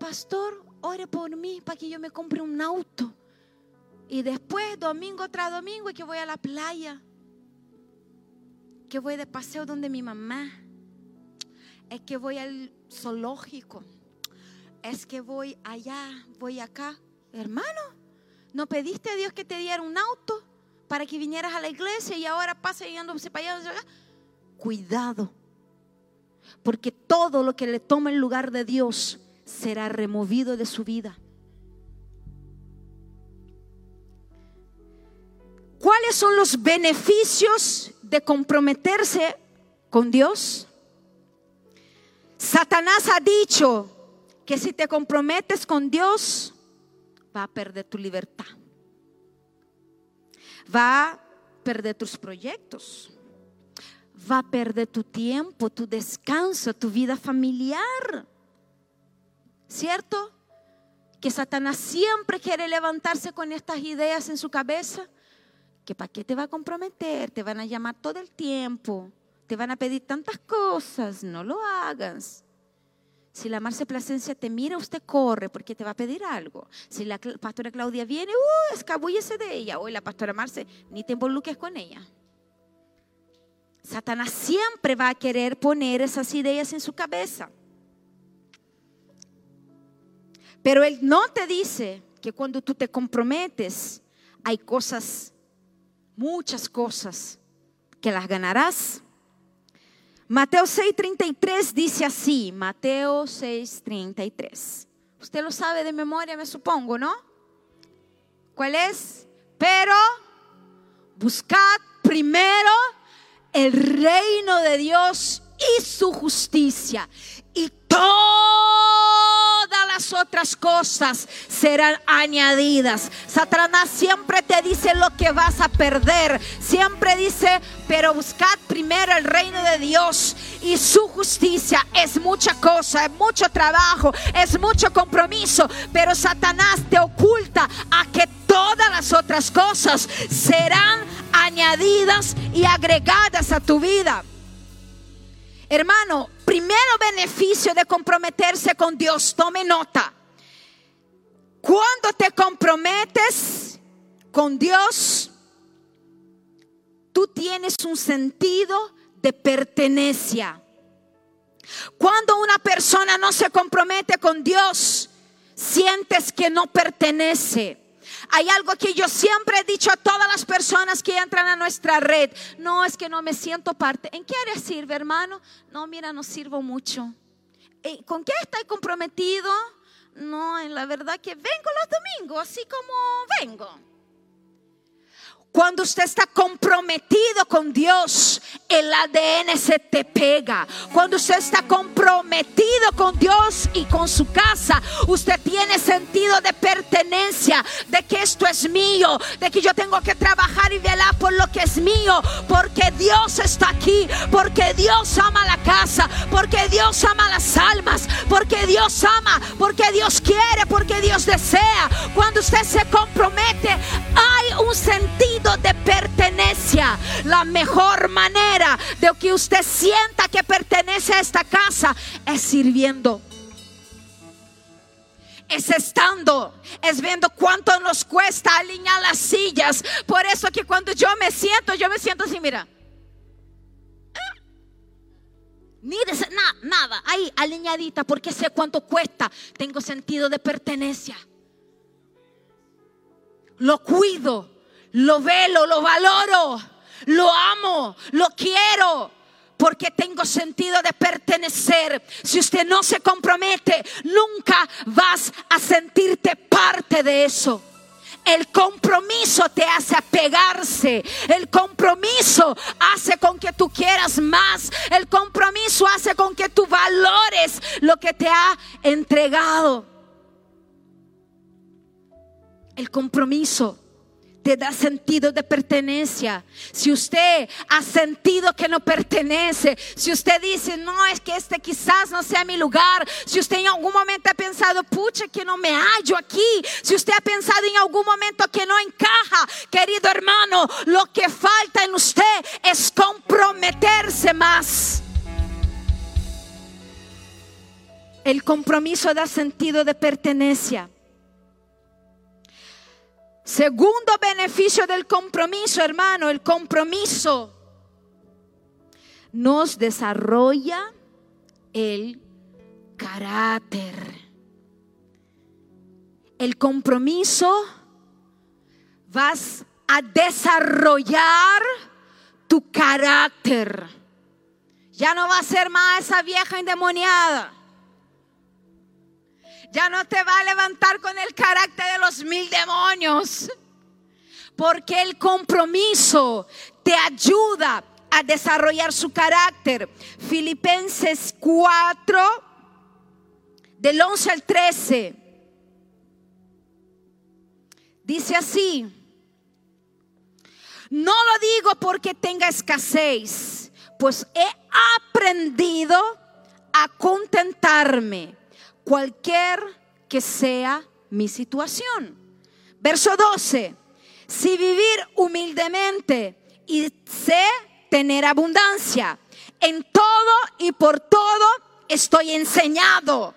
Pastor, ore por mí para que yo me compre un auto. Y después, domingo tras domingo, que voy a la playa. Que voy de paseo donde mi mamá. Es que voy al zoológico. Es que voy allá, voy acá. Hermano, ¿no pediste a Dios que te diera un auto? Para que vinieras a la iglesia y ahora pasa yéndose para allá. Cuidado, porque todo lo que le toma el lugar de Dios será removido de su vida. ¿Cuáles son los beneficios de comprometerse con Dios? Satanás ha dicho que si te comprometes con Dios, va a perder tu libertad va a perder tus proyectos, va a perder tu tiempo, tu descanso, tu vida familiar. ¿Cierto? Que Satanás siempre quiere levantarse con estas ideas en su cabeza. Que para qué te va a comprometer, te van a llamar todo el tiempo, te van a pedir tantas cosas, no lo hagas. Si la Marce Plasencia te mira, usted corre porque te va a pedir algo. Si la pastora Claudia viene, uh, escabúllese de ella. Hoy la pastora Marce, ni te involucres con ella. Satanás siempre va a querer poner esas ideas en su cabeza. Pero él no te dice que cuando tú te comprometes, hay cosas, muchas cosas, que las ganarás Mateo 6:33 dice así, Mateo 6:33. Usted lo sabe de memoria, me supongo, ¿no? ¿Cuál es? Pero buscad primero el reino de Dios y su justicia y otras cosas serán añadidas. Satanás siempre te dice lo que vas a perder. Siempre dice, pero buscad primero el reino de Dios y su justicia. Es mucha cosa, es mucho trabajo, es mucho compromiso. Pero Satanás te oculta a que todas las otras cosas serán añadidas y agregadas a tu vida. Hermano, primero beneficio de comprometerse con Dios, tome nota. Cuando te comprometes con Dios, tú tienes un sentido de pertenencia. Cuando una persona no se compromete con Dios, sientes que no pertenece. Hay algo que yo siempre he dicho a todas las personas que entran a nuestra red. No, es que no me siento parte. ¿En qué área sirve, hermano? No, mira, no sirvo mucho. Eh, ¿Con qué estoy comprometido? No, en la verdad que vengo los domingos, así como vengo. Cuando usted está comprometido con Dios, el ADN se te pega. Cuando usted está comprometido con Dios y con su casa, usted tiene sentido de pertenencia, de que esto es mío, de que yo tengo que trabajar y velar por lo que es mío, porque Dios está aquí, porque Dios ama la casa, porque Dios ama las almas, porque Dios ama, porque Dios quiere, porque Dios desea. Cuando usted se compromete, hay un sentido de pertenencia. La mejor manera de que usted sienta que pertenece a esta casa es sirviendo es estando, es viendo cuánto nos cuesta alinear las sillas. Por eso que cuando yo me siento, yo me siento así, mira. Ni de nada, nada, ahí alineadita, porque sé cuánto cuesta. Tengo sentido de pertenencia. Lo cuido, lo velo, lo valoro, lo amo, lo quiero porque tengo sentido de pertenecer. Si usted no se compromete, nunca vas a sentirte parte de eso. El compromiso te hace apegarse. El compromiso hace con que tú quieras más. El compromiso hace con que tú valores lo que te ha entregado. El compromiso te da sentido de pertenencia. Si usted ha sentido que no pertenece, si usted dice, no, es que este quizás no sea mi lugar, si usted en algún momento ha pensado, pucha, que no me hallo aquí, si usted ha pensado en algún momento que no encaja, querido hermano, lo que falta en usted es comprometerse más. El compromiso da sentido de pertenencia. Segundo beneficio del compromiso, hermano, el compromiso nos desarrolla el carácter. El compromiso vas a desarrollar tu carácter. Ya no va a ser más esa vieja endemoniada ya no te va a levantar con el carácter de los mil demonios. Porque el compromiso te ayuda a desarrollar su carácter. Filipenses 4, del 11 al 13. Dice así, no lo digo porque tenga escasez, pues he aprendido a contentarme cualquier que sea mi situación. Verso 12, si vivir humildemente y sé tener abundancia, en todo y por todo estoy enseñado.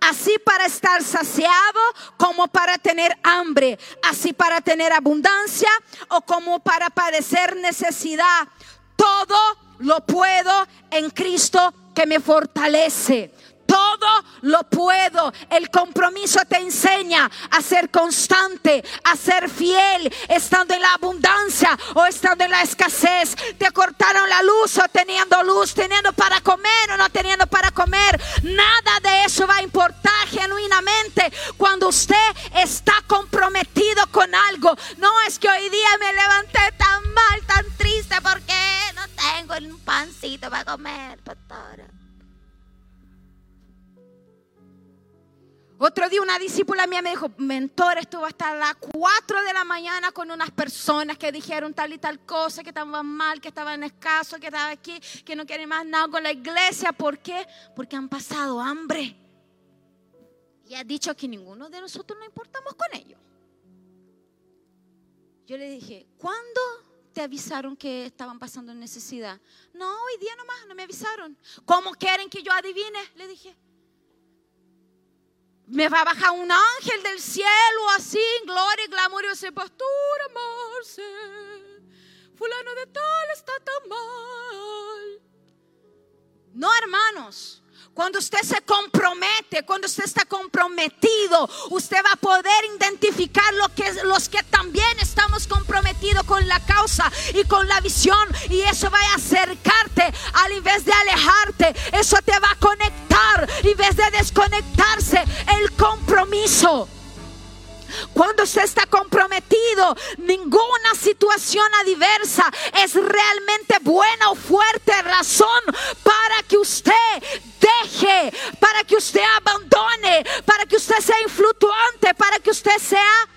Así para estar saciado como para tener hambre, así para tener abundancia o como para padecer necesidad. Todo lo puedo en Cristo que me fortalece todo lo puedo. El compromiso te enseña a ser constante, a ser fiel, estando en la abundancia o estando en la escasez. Te cortaron la luz o teniendo luz, teniendo para comer o no teniendo para comer. Nada de eso va a importar genuinamente cuando usted está comprometido con algo. No es que hoy día me levanté tan mal, tan triste porque no tengo un pancito para comer, pastora. Otro día una discípula mía me dijo, mentor, estuvo hasta las 4 de la mañana con unas personas que dijeron tal y tal cosa, que estaban mal, que estaban escasos, que estaban aquí, que no quieren más nada con la iglesia. ¿Por qué? Porque han pasado hambre. Y ha dicho que ninguno de nosotros no importamos con ellos. Yo le dije, ¿cuándo te avisaron que estaban pasando necesidad? No, hoy día nomás, no me avisaron. ¿Cómo quieren que yo adivine? Le dije me va a bajar un ángel del cielo así, gloria y glamour, y dice, pastor, amarse, fulano de tal está tan mal. No, hermanos. Cuando usted se compromete, cuando usted está comprometido, usted va a poder identificar lo que, los que también estamos comprometidos con la causa y con la visión. Y eso va a acercarte al invés de alejarte. Eso te va a conectar en vez de desconectarse. El compromiso. Cuando usted está comprometido, ninguna situación adversa es realmente buena o fuerte razón para que usted deje, para que usted abandone, para que usted sea influtuante, para que usted sea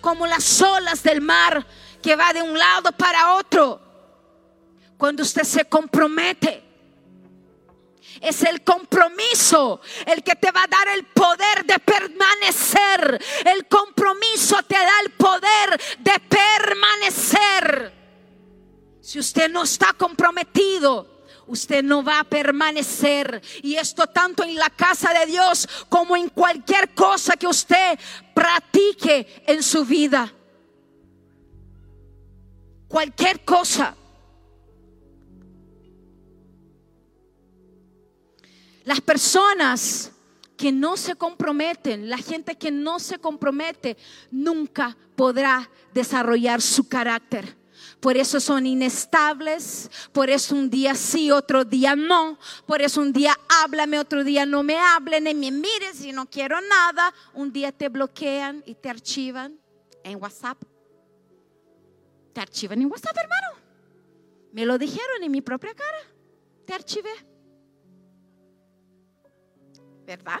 como las olas del mar que va de un lado para otro. Cuando usted se compromete es el compromiso el que te va a dar el poder de permanecer. El compromiso te da el poder de permanecer. Si usted no está comprometido, usted no va a permanecer. Y esto tanto en la casa de Dios como en cualquier cosa que usted practique en su vida. Cualquier cosa. Las personas que no se comprometen, la gente que no se compromete, nunca podrá desarrollar su carácter. Por eso son inestables, por eso un día sí, otro día no, por eso un día háblame, otro día no me hablen, ni me mires y no quiero nada. Un día te bloquean y te archivan en WhatsApp. Te archivan en WhatsApp, hermano. Me lo dijeron en mi propia cara. Te archivé. ¿Verdad?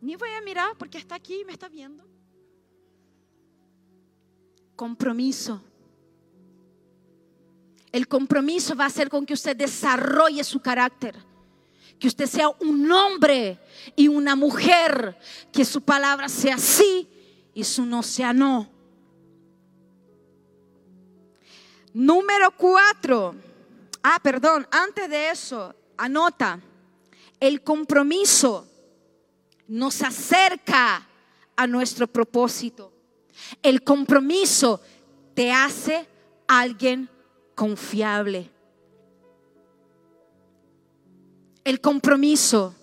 Ni voy a mirar porque está aquí y me está viendo. Compromiso. El compromiso va a ser con que usted desarrolle su carácter. Que usted sea un hombre y una mujer. Que su palabra sea sí y su no sea no. Número cuatro. Ah, perdón, antes de eso, anota. El compromiso nos acerca a nuestro propósito. El compromiso te hace alguien confiable. El compromiso.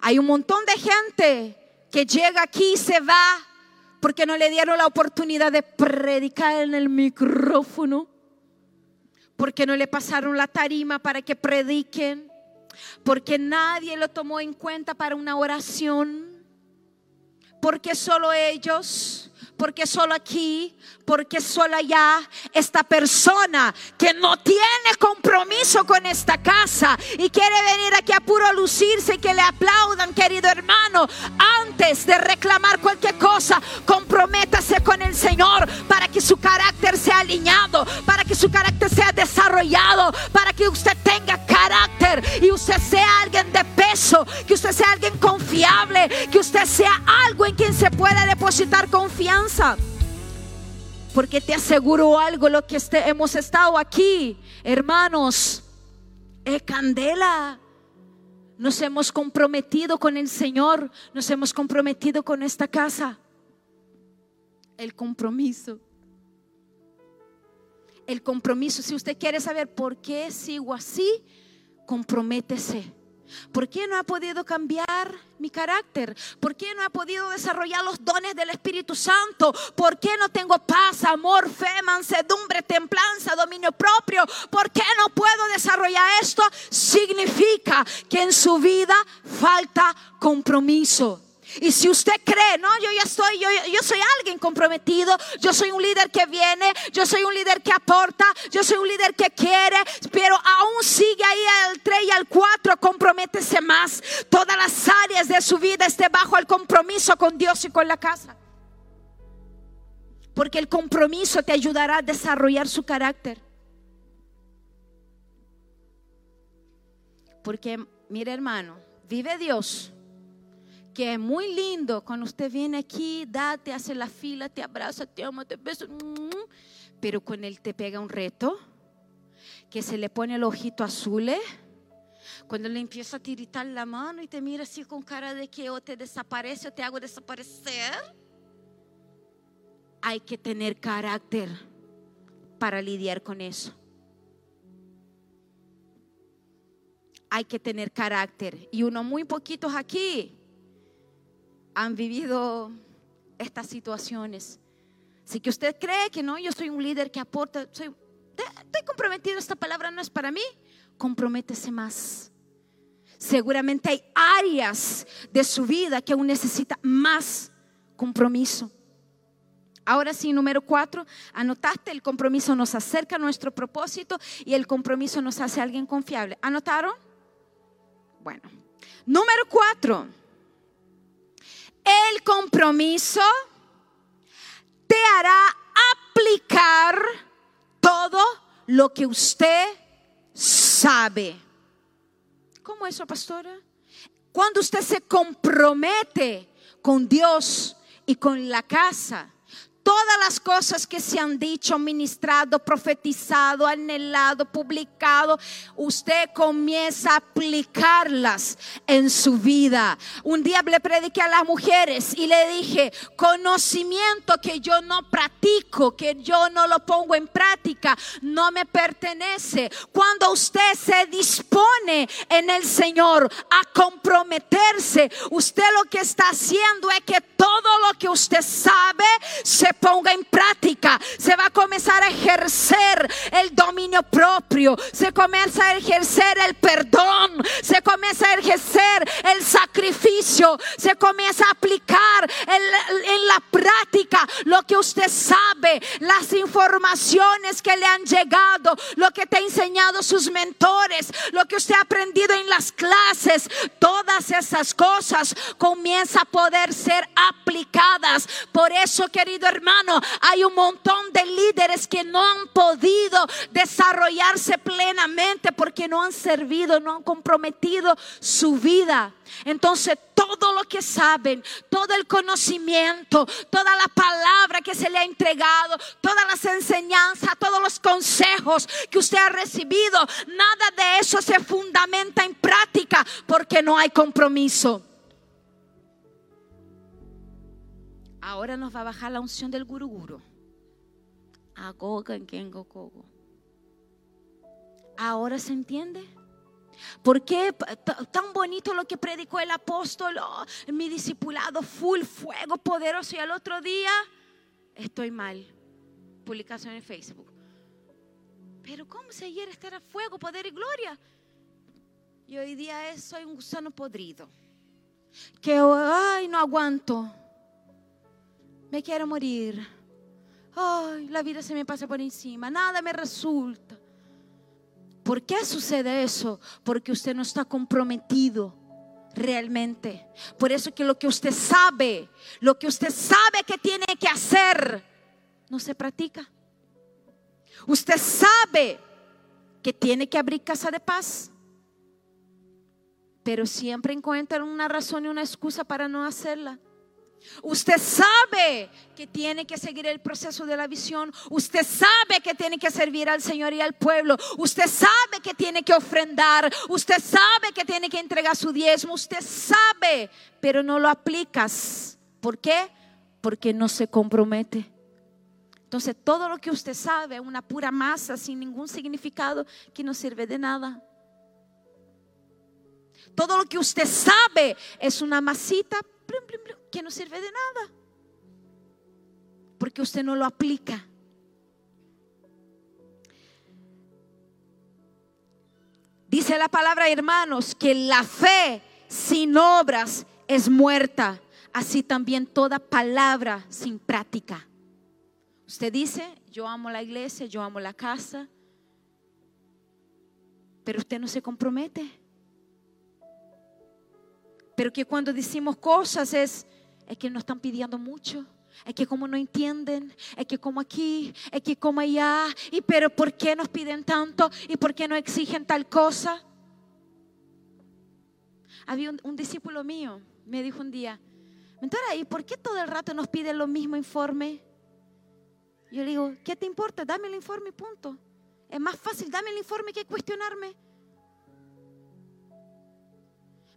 Hay un montón de gente que llega aquí y se va porque no le dieron la oportunidad de predicar en el micrófono, porque no le pasaron la tarima para que prediquen, porque nadie lo tomó en cuenta para una oración, porque solo ellos porque solo aquí, porque solo allá, esta persona que no tiene compromiso con esta casa y quiere venir aquí a puro lucirse y que le aplaudan, querido hermano, antes de reclamar cualquier cosa, porque te aseguro algo, lo que este, hemos estado aquí, hermanos, es candela. Nos hemos comprometido con el Señor, nos hemos comprometido con esta casa. El compromiso. El compromiso, si usted quiere saber por qué sigo así, comprométese ¿Por qué no ha podido cambiar mi carácter? ¿Por qué no ha podido desarrollar los dones del Espíritu Santo? ¿Por qué no tengo paz, amor, fe, mansedumbre, templanza, dominio propio? ¿Por qué no puedo desarrollar esto? Significa que en su vida falta compromiso. Y si usted cree, no, yo ya estoy, yo, yo soy alguien comprometido, yo soy un líder que viene, yo soy un líder que aporta, yo soy un líder que quiere, pero aún sigue ahí al 3 y al 4, comprométese más. Todas las áreas de su vida esté bajo el compromiso con Dios y con la casa. Porque el compromiso te ayudará a desarrollar su carácter. Porque, mire hermano, vive Dios que es muy lindo cuando usted viene aquí, date, hace la fila, te abraza, te ama, te besa, pero cuando él te pega un reto, que se le pone el ojito azul, ¿eh? cuando le empieza a tiritar la mano y te mira así con cara de que o te desaparece o te hago desaparecer, hay que tener carácter para lidiar con eso. Hay que tener carácter. Y uno muy poquitos aquí han vivido estas situaciones. Si que usted cree que no, yo soy un líder que aporta, soy, estoy comprometido, esta palabra no es para mí, comprométese más. Seguramente hay áreas de su vida que aún necesita más compromiso. Ahora sí, número cuatro, anotaste, el compromiso nos acerca a nuestro propósito y el compromiso nos hace alguien confiable. ¿Anotaron? Bueno, número cuatro el compromiso te hará aplicar todo lo que usted sabe. ¿Cómo eso, pastora? Cuando usted se compromete con Dios y con la casa, Todas las cosas que se han dicho, ministrado, profetizado, anhelado, publicado, usted comienza a aplicarlas en su vida. Un día le prediqué a las mujeres y le dije, conocimiento que yo no practico, que yo no lo pongo en práctica, no me pertenece. Cuando usted se dispone en el Señor a comprometerse, usted lo que está haciendo es que todo lo que usted sabe se ponga en práctica, se va a comenzar a ejercer el dominio propio, se comienza a ejercer el perdón, se comienza a ejercer el sacrificio, se comienza a aplicar en, la práctica lo que usted sabe, las informaciones que le han llegado, lo que te ha enseñado sus mentores, lo que usted ha aprendido en las clases, todas esas cosas comienza a poder ser aplicadas. Por eso, querido hermano, hermano, hay un montón de líderes que no han podido desarrollarse plenamente porque no han servido, no han comprometido su vida. Entonces todo lo que saben, todo el conocimiento, toda la palabra que se le ha entregado, todas las enseñanzas, todos los consejos que usted ha recibido, nada de eso se fundamenta en práctica porque no hay compromiso. Ahora nos va a bajar la unción del guruguru. Ahora se entiende. ¿Por qué tan bonito lo que predicó el apóstol? Oh, mi discipulado, full fuego poderoso. Y al otro día estoy mal. Publicación en Facebook. Pero ¿cómo si ayer estará fuego, poder y gloria? Y hoy día es, soy un gusano podrido. Que, ay, no aguanto me quiero morir. Ay, la vida se me pasa por encima, nada me resulta. ¿Por qué sucede eso? Porque usted no está comprometido realmente. Por eso que lo que usted sabe, lo que usted sabe que tiene que hacer, no se practica. Usted sabe que tiene que abrir casa de paz, pero siempre encuentra una razón y una excusa para no hacerla. Usted sabe que tiene que seguir el proceso de la visión. Usted sabe que tiene que servir al Señor y al pueblo. Usted sabe que tiene que ofrendar. Usted sabe que tiene que entregar su diezmo. Usted sabe, pero no lo aplicas. ¿Por qué? Porque no se compromete. Entonces todo lo que usted sabe es una pura masa sin ningún significado que no sirve de nada. Todo lo que usted sabe es una masita que no sirve de nada. Porque usted no lo aplica. Dice la palabra, hermanos, que la fe sin obras es muerta. Así también toda palabra sin práctica. Usted dice, yo amo la iglesia, yo amo la casa, pero usted no se compromete. Pero que cuando decimos cosas es, es que nos están pidiendo mucho. Es que como no entienden, es que como aquí, es que como allá, y pero ¿por qué nos piden tanto? ¿Y por qué no exigen tal cosa? Había un, discípulo mío, me dijo un día, mentora, ¿y por qué todo el rato nos piden lo mismo informe? Yo le digo, ¿qué te importa? Dame el informe, punto. Es más fácil, dame el informe que cuestionarme.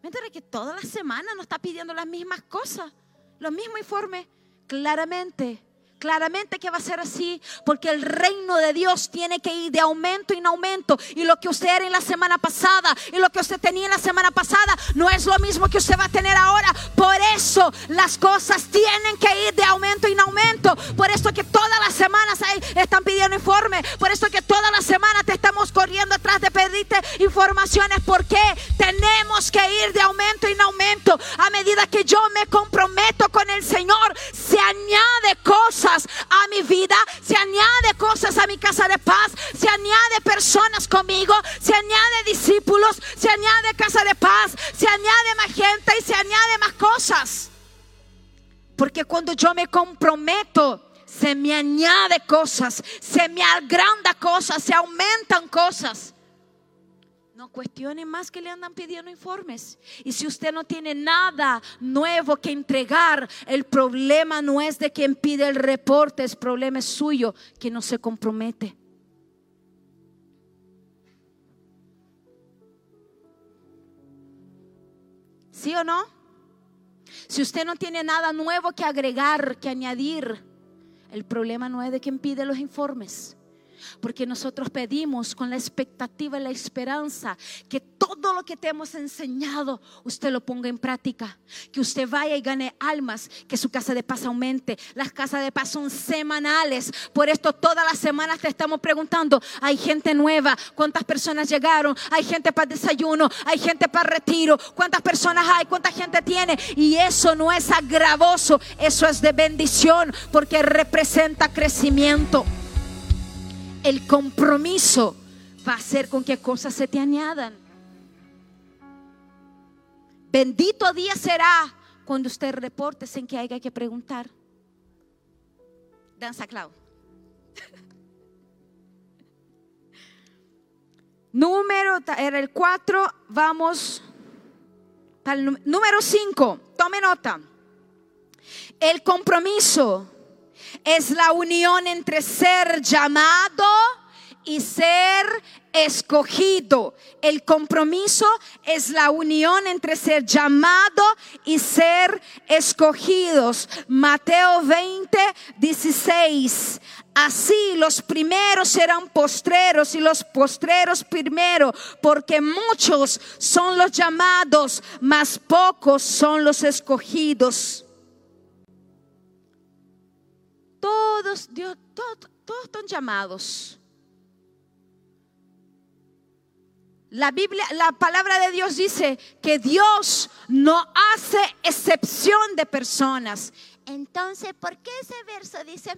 Mientras que toda la semana nos está pidiendo las mismas cosas, los mismos informes, claramente Claramente que va a ser así, porque el reino de Dios tiene que ir de aumento en aumento. Y lo que usted era en la semana pasada y lo que usted tenía en la semana pasada no es lo mismo que usted va a tener ahora. Por eso las cosas tienen que ir de aumento en aumento. Por eso que todas las semanas ahí están pidiendo informe. Por eso que todas las semanas te estamos corriendo atrás de pedirte informaciones. Porque tenemos que ir de aumento en aumento. A medida que yo me comprometo con el Señor, se añade cosas a mi vida, se añade cosas a mi casa de paz, se añade personas conmigo, se añade discípulos, se añade casa de paz, se añade más gente y se añade más cosas. Porque cuando yo me comprometo, se me añade cosas, se me agranda cosas, se aumentan cosas. No cuestione más que le andan pidiendo informes. Y si usted no tiene nada nuevo que entregar, el problema no es de quien pide el reporte, el problema es suyo, que no se compromete. ¿Sí o no? Si usted no tiene nada nuevo que agregar, que añadir, el problema no es de quien pide los informes. Porque nosotros pedimos con la expectativa y la esperanza que todo lo que te hemos enseñado usted lo ponga en práctica. Que usted vaya y gane almas, que su casa de paz aumente. Las casas de paz son semanales. Por esto todas las semanas te estamos preguntando, hay gente nueva, cuántas personas llegaron, hay gente para desayuno, hay gente para retiro, cuántas personas hay, cuánta gente tiene. Y eso no es agravoso, eso es de bendición porque representa crecimiento el compromiso va a ser con que cosas se te añadan. Bendito día será cuando usted reporte sin que haya que preguntar. Danza Clau. (laughs) Número, era el 4, vamos al número 5. Tome nota. El compromiso es la unión entre ser llamado y ser escogido. El compromiso es la unión entre ser llamado y ser escogidos. Mateo 20, 16. Así los primeros serán postreros y los postreros primero, porque muchos son los llamados, mas pocos son los escogidos. Todos, Dios, todos, todos están llamados. La Biblia, la palabra de Dios dice que Dios no hace excepción de personas. Entonces, ¿por qué ese verso dice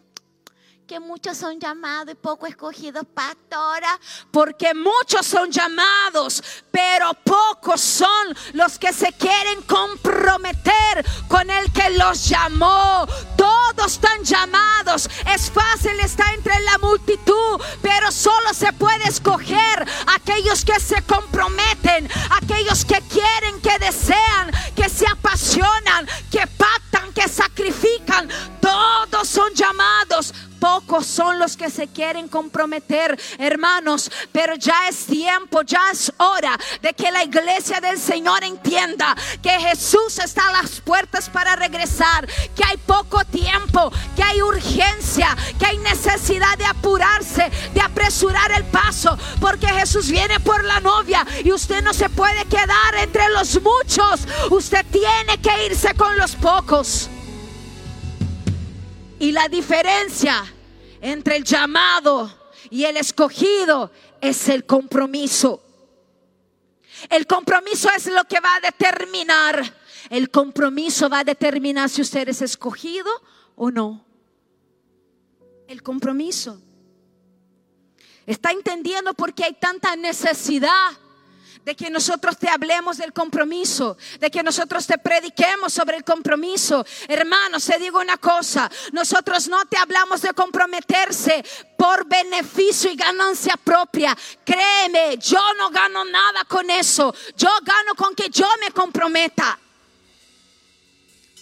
que muchos son llamados y poco escogidos, pastora? Porque muchos son llamados, pero pocos son los que se quieren comprometer con el que los llamó. Todos están llamados. Es fácil estar entre la multitud, pero solo se puede escoger aquellos que se comprometen, aquellos que quieren, que desean, que se apasionan, que pactan, que sacrifican. Todos son llamados pocos son los que se quieren comprometer, hermanos, pero ya es tiempo, ya es hora de que la iglesia del Señor entienda que Jesús está a las puertas para regresar, que hay poco tiempo, que hay urgencia, que hay necesidad de apurarse, de apresurar el paso, porque Jesús viene por la novia y usted no se puede quedar entre los muchos, usted tiene que irse con los pocos. Y la diferencia entre el llamado y el escogido es el compromiso. El compromiso es lo que va a determinar. El compromiso va a determinar si usted es escogido o no. El compromiso. ¿Está entendiendo por qué hay tanta necesidad de que nosotros te hablemos del compromiso, de que nosotros te prediquemos sobre el compromiso. Hermanos, se digo una cosa, nosotros no te hablamos de comprometerse por beneficio y ganancia propia. Créeme, yo no gano nada con eso. Yo gano con que yo me comprometa.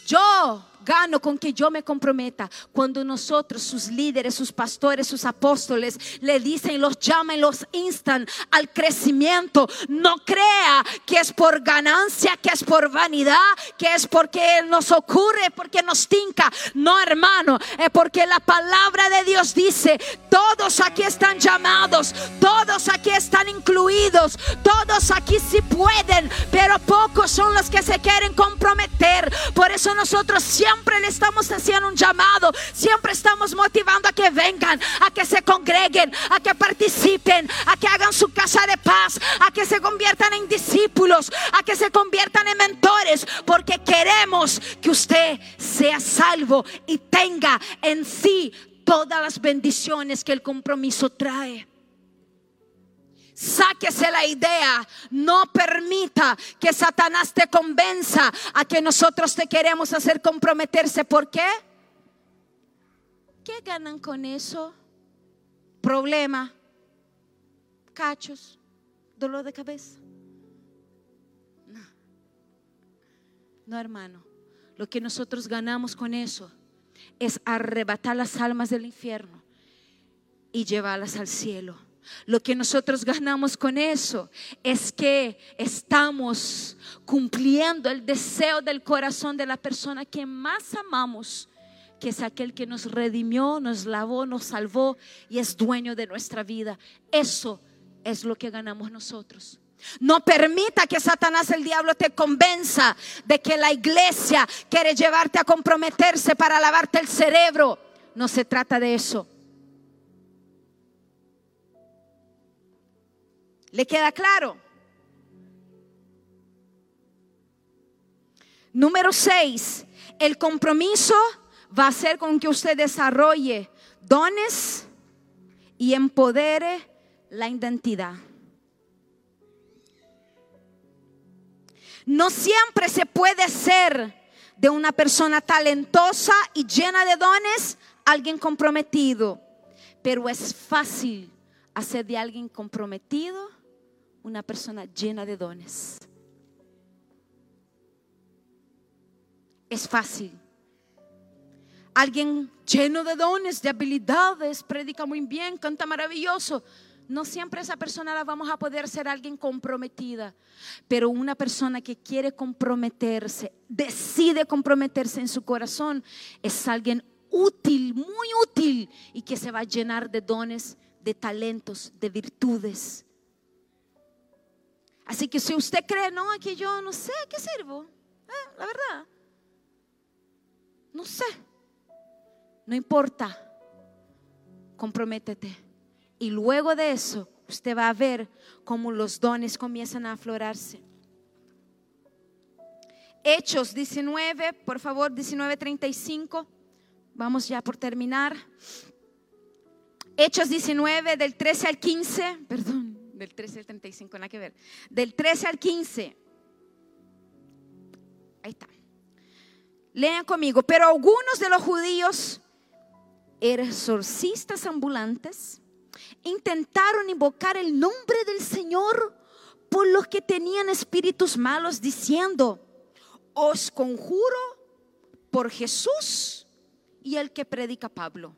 Yo gano con que yo me comprometa. Cuando nosotros, sus líderes, sus pastores, sus apóstoles, le dicen, los llaman, los instan al crecimiento, no crea que es por ganancia, que es por vanidad, que es porque nos ocurre, porque nos tinca. No, hermano, es porque la palabra de Dios dice, todos aquí están llamados, todos aquí están incluidos, todos aquí sí pueden, pero pocos son los que se quieren comprometer. Por eso nosotros siempre siempre le estamos haciendo un llamado, siempre estamos motivando a que vengan, a que se congreguen, a que participen, a que hagan su casa de paz, a que se conviertan en discípulos, a que se conviertan en mentores, porque queremos que usted sea salvo y tenga en sí todas las bendiciones que el compromiso trae. Sáquese la idea. No permita que Satanás te convenza a que nosotros te queremos hacer comprometerse. ¿Por qué? ¿Qué ganan con eso? Problema, cachos, dolor de cabeza. No, hermano. Lo que nosotros ganamos con eso es arrebatar las almas del infierno y llevarlas al cielo. Lo que nosotros ganamos con eso es que estamos cumpliendo el deseo del corazón de la persona que más amamos, que es aquel que nos redimió, nos lavó, nos salvó y es dueño de nuestra vida. Eso es lo que ganamos nosotros. No permita que Satanás el diablo te convenza de que la iglesia quiere llevarte a comprometerse para lavarte el cerebro. No se trata de eso. ¿Le queda claro? Número seis, el compromiso va a ser con que usted desarrolle dones y empodere la identidad. No siempre se puede ser de una persona talentosa y llena de dones alguien comprometido, pero es fácil hacer de alguien comprometido una persona llena de dones. Es fácil. Alguien lleno de dones, de habilidades, predica muy bien, canta maravilloso, no siempre esa persona la vamos a poder ser alguien comprometida, pero una persona que quiere comprometerse, decide comprometerse en su corazón, es alguien útil, muy útil y que se va a llenar de dones, de talentos, de virtudes. Así que si usted cree, no, que yo no sé qué sirvo, eh, la verdad, no sé, no importa, comprométete. Y luego de eso, usted va a ver cómo los dones comienzan a aflorarse. Hechos 19, por favor, 19:35. Vamos ya por terminar. Hechos 19, del 13 al 15, perdón, del 13 al 35, nada que ver. Del 13 al 15. Ahí está. Lean conmigo. Pero algunos de los judíos, exorcistas ambulantes, intentaron invocar el nombre del Señor por los que tenían espíritus malos, diciendo, os conjuro por Jesús y el que predica Pablo.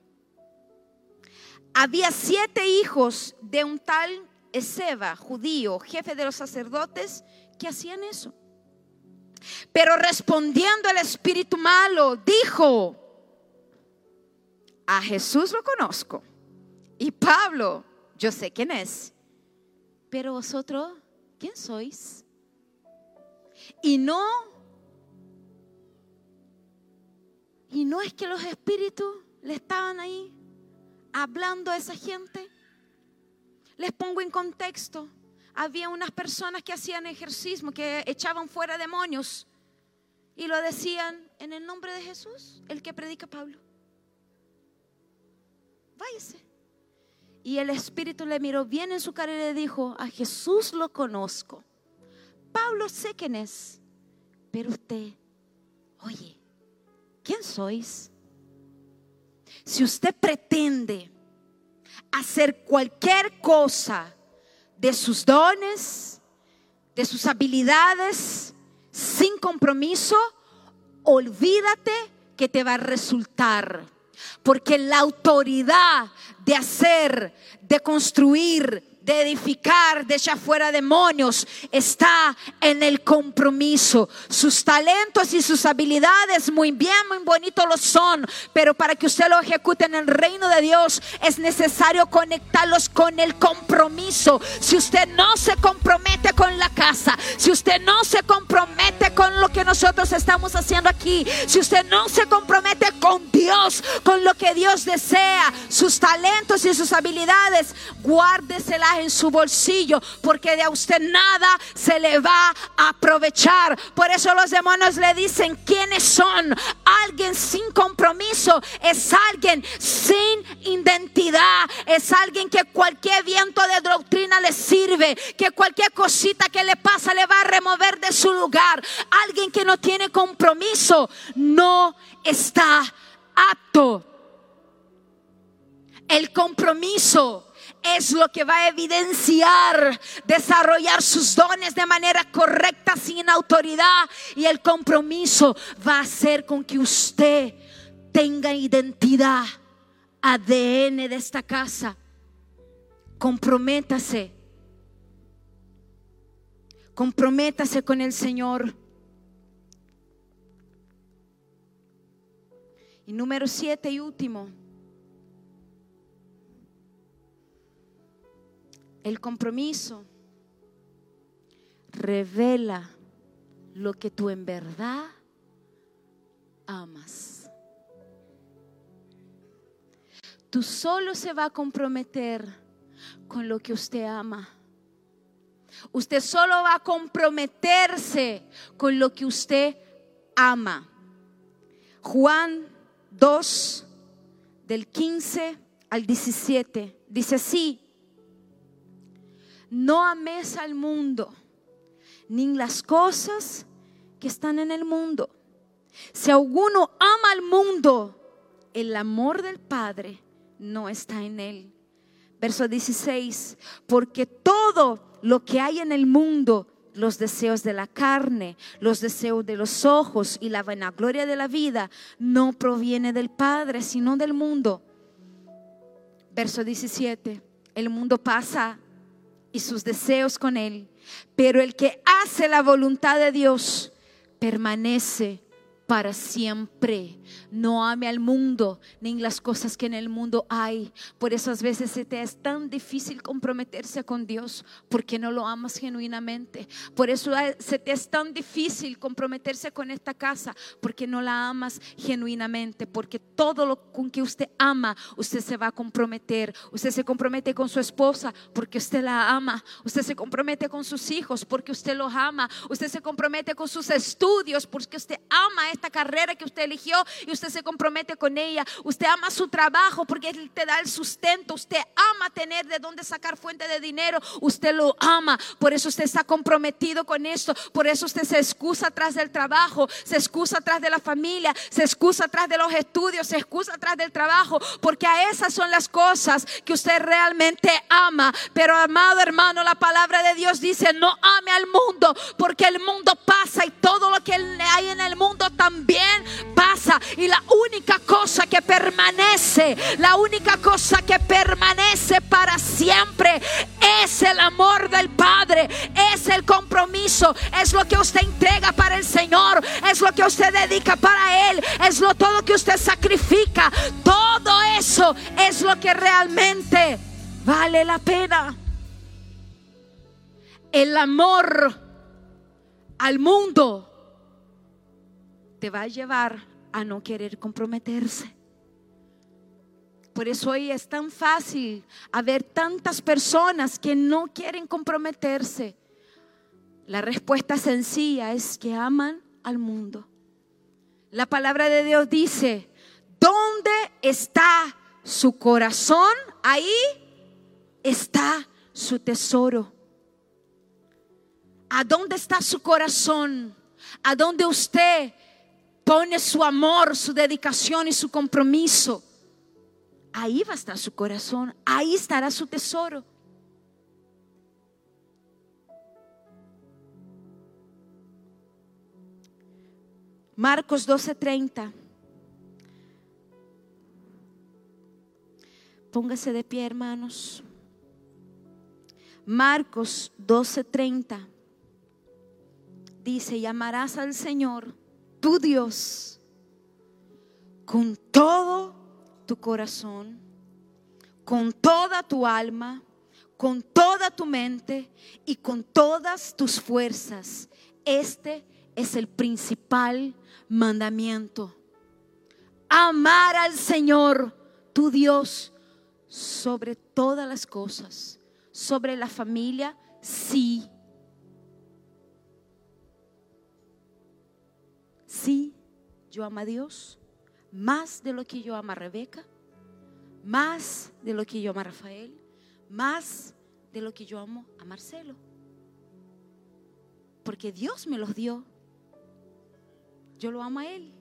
Había siete hijos de un tal Ezeba, judío, jefe de los sacerdotes, que hacían eso. Pero respondiendo al espíritu malo, dijo, a Jesús lo conozco y Pablo, yo sé quién es, pero vosotros, ¿quién sois? Y no, y no es que los espíritus le estaban ahí hablando a esa gente. Les pongo en contexto. Había unas personas que hacían ejercicio, que echaban fuera demonios y lo decían en el nombre de Jesús, el que predica Pablo. Váyase. Y el Espíritu le miró bien en su cara y le dijo, a Jesús lo conozco. Pablo sé quién es, pero usted, oye, ¿quién sois? Si usted pretende hacer cualquier cosa de sus dones, de sus habilidades, sin compromiso, olvídate que te va a resultar. Porque la autoridad de hacer, de construir, de edificar, de echar fuera demonios, está en el compromiso. Sus talentos y sus habilidades muy bien, muy bonitos lo son, pero para que usted lo ejecute en el reino de Dios es necesario conectarlos con el compromiso. Si usted no se compromete con la casa, si usted no se compromete con lo que nosotros estamos haciendo aquí, si usted no se compromete con Dios, con lo que Dios desea, sus talentos y sus habilidades, en su bolsillo, porque de a usted nada se le va a aprovechar. Por eso los demonios le dicen quiénes son. Alguien sin compromiso es alguien sin identidad, es alguien que cualquier viento de doctrina le sirve, que cualquier cosita que le pasa le va a remover de su lugar. Alguien que no tiene compromiso no está apto. El compromiso es lo que va a evidenciar desarrollar sus dones de manera correcta sin autoridad y el compromiso va a hacer con que usted tenga identidad, ADN de esta casa. Comprométase. Comprométase con el Señor. Y número siete y último. El compromiso revela lo que tú en verdad amas. Tú solo se va a comprometer con lo que usted ama. Usted solo va a comprometerse con lo que usted ama. Juan 2, del 15 al 17, dice así, no ames al mundo, ni las cosas que están en el mundo. Si alguno ama al mundo, el amor del Padre no está en él. Verso 16, porque todo lo que hay en el mundo, los deseos de la carne, los deseos de los ojos y la vanagloria de la vida, no proviene del Padre, sino del mundo. Verso 17, el mundo pasa y sus deseos con Él. Pero el que hace la voluntad de Dios permanece para siempre. No ame al mundo ni las cosas que en el mundo hay. Por eso a veces se te es tan difícil comprometerse con Dios porque no lo amas genuinamente. Por eso se te es tan difícil comprometerse con esta casa porque no la amas genuinamente. Porque todo lo con que usted ama, usted se va a comprometer. Usted se compromete con su esposa porque usted la ama. Usted se compromete con sus hijos porque usted los ama. Usted se compromete con sus estudios porque usted ama esta carrera que usted eligió y usted se compromete con ella. Usted ama su trabajo porque él te da el sustento. Usted ama tener de dónde sacar fuente de dinero. Usted lo ama. Por eso usted está comprometido con esto. Por eso usted se excusa atrás del trabajo, se excusa atrás de la familia, se excusa atrás de los estudios, se excusa atrás del trabajo. Porque a esas son las cosas que usted realmente ama. Pero amado hermano, la palabra de Dios dice, no ame al mundo porque el mundo pasa y todo lo que hay en el mundo también pasa. Y la única cosa que permanece, la única cosa que permanece para siempre es el amor del Padre, es el compromiso, es lo que usted entrega para el Señor, es lo que usted dedica para Él, es lo todo que usted sacrifica. Todo eso es lo que realmente vale la pena. El amor al mundo te va a llevar a no querer comprometerse. Por eso hoy es tan fácil haber tantas personas que no quieren comprometerse. La respuesta sencilla es que aman al mundo. La palabra de Dios dice, ¿dónde está su corazón? Ahí está su tesoro. ¿A dónde está su corazón? ¿A dónde usted pone su amor, su dedicación y su compromiso, ahí va a estar su corazón, ahí estará su tesoro. Marcos 12:30. Póngase de pie, hermanos. Marcos 12:30 dice, llamarás al Señor tu Dios con todo tu corazón, con toda tu alma, con toda tu mente y con todas tus fuerzas. Este es el principal mandamiento. Amar al Señor, tu Dios, sobre todas las cosas, sobre la familia, sí yo amo a Dios más de lo que yo amo a Rebeca, más de lo que yo amo a Rafael, más de lo que yo amo a Marcelo. Porque Dios me los dio. Yo lo amo a Él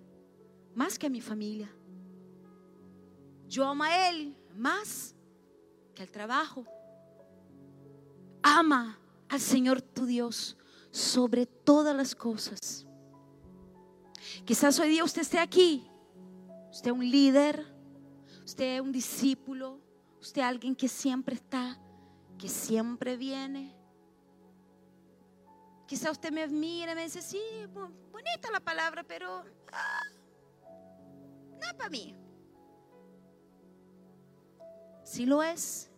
más que a mi familia. Yo amo a Él más que al trabajo. Ama al Señor tu Dios sobre todas las cosas. Quizás hoy día usted esté aquí, usted es un líder, usted un discípulo, usted alguien que siempre está, que siempre viene. Quizás usted me mire y me dice, sí, bonita la palabra, pero ah, no para mí. Si lo es,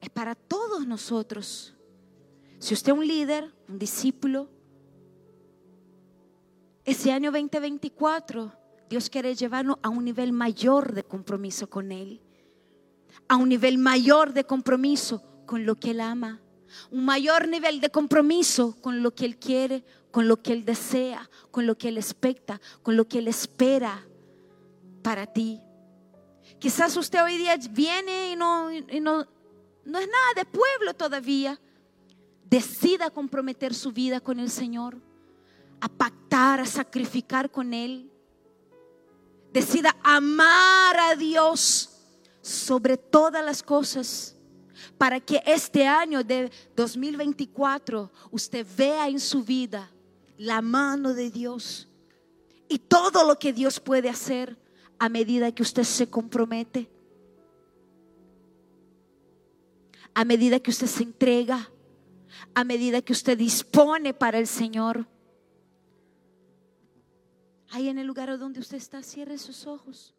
es para todos nosotros. Si usted es un líder, un discípulo, ese año 2024 Dios quiere llevarnos a un nivel mayor de compromiso con Él, a un nivel mayor de compromiso con lo que Él ama, un mayor nivel de compromiso con lo que Él quiere, con lo que Él desea, con lo que Él expecta, con lo que Él espera para ti. Quizás usted hoy día viene y no, no, es nada de pueblo todavía. Decida comprometer su vida con el Señor, a pactar, a sacrificar con Él. Decida amar a Dios sobre todas las cosas para que este año de 2024 usted vea en su vida la mano de Dios y todo lo que Dios puede hacer a medida que usted se compromete, a medida que usted se entrega, a medida que usted dispone para el Señor. Ahí en el lugar donde usted está, cierre sus ojos.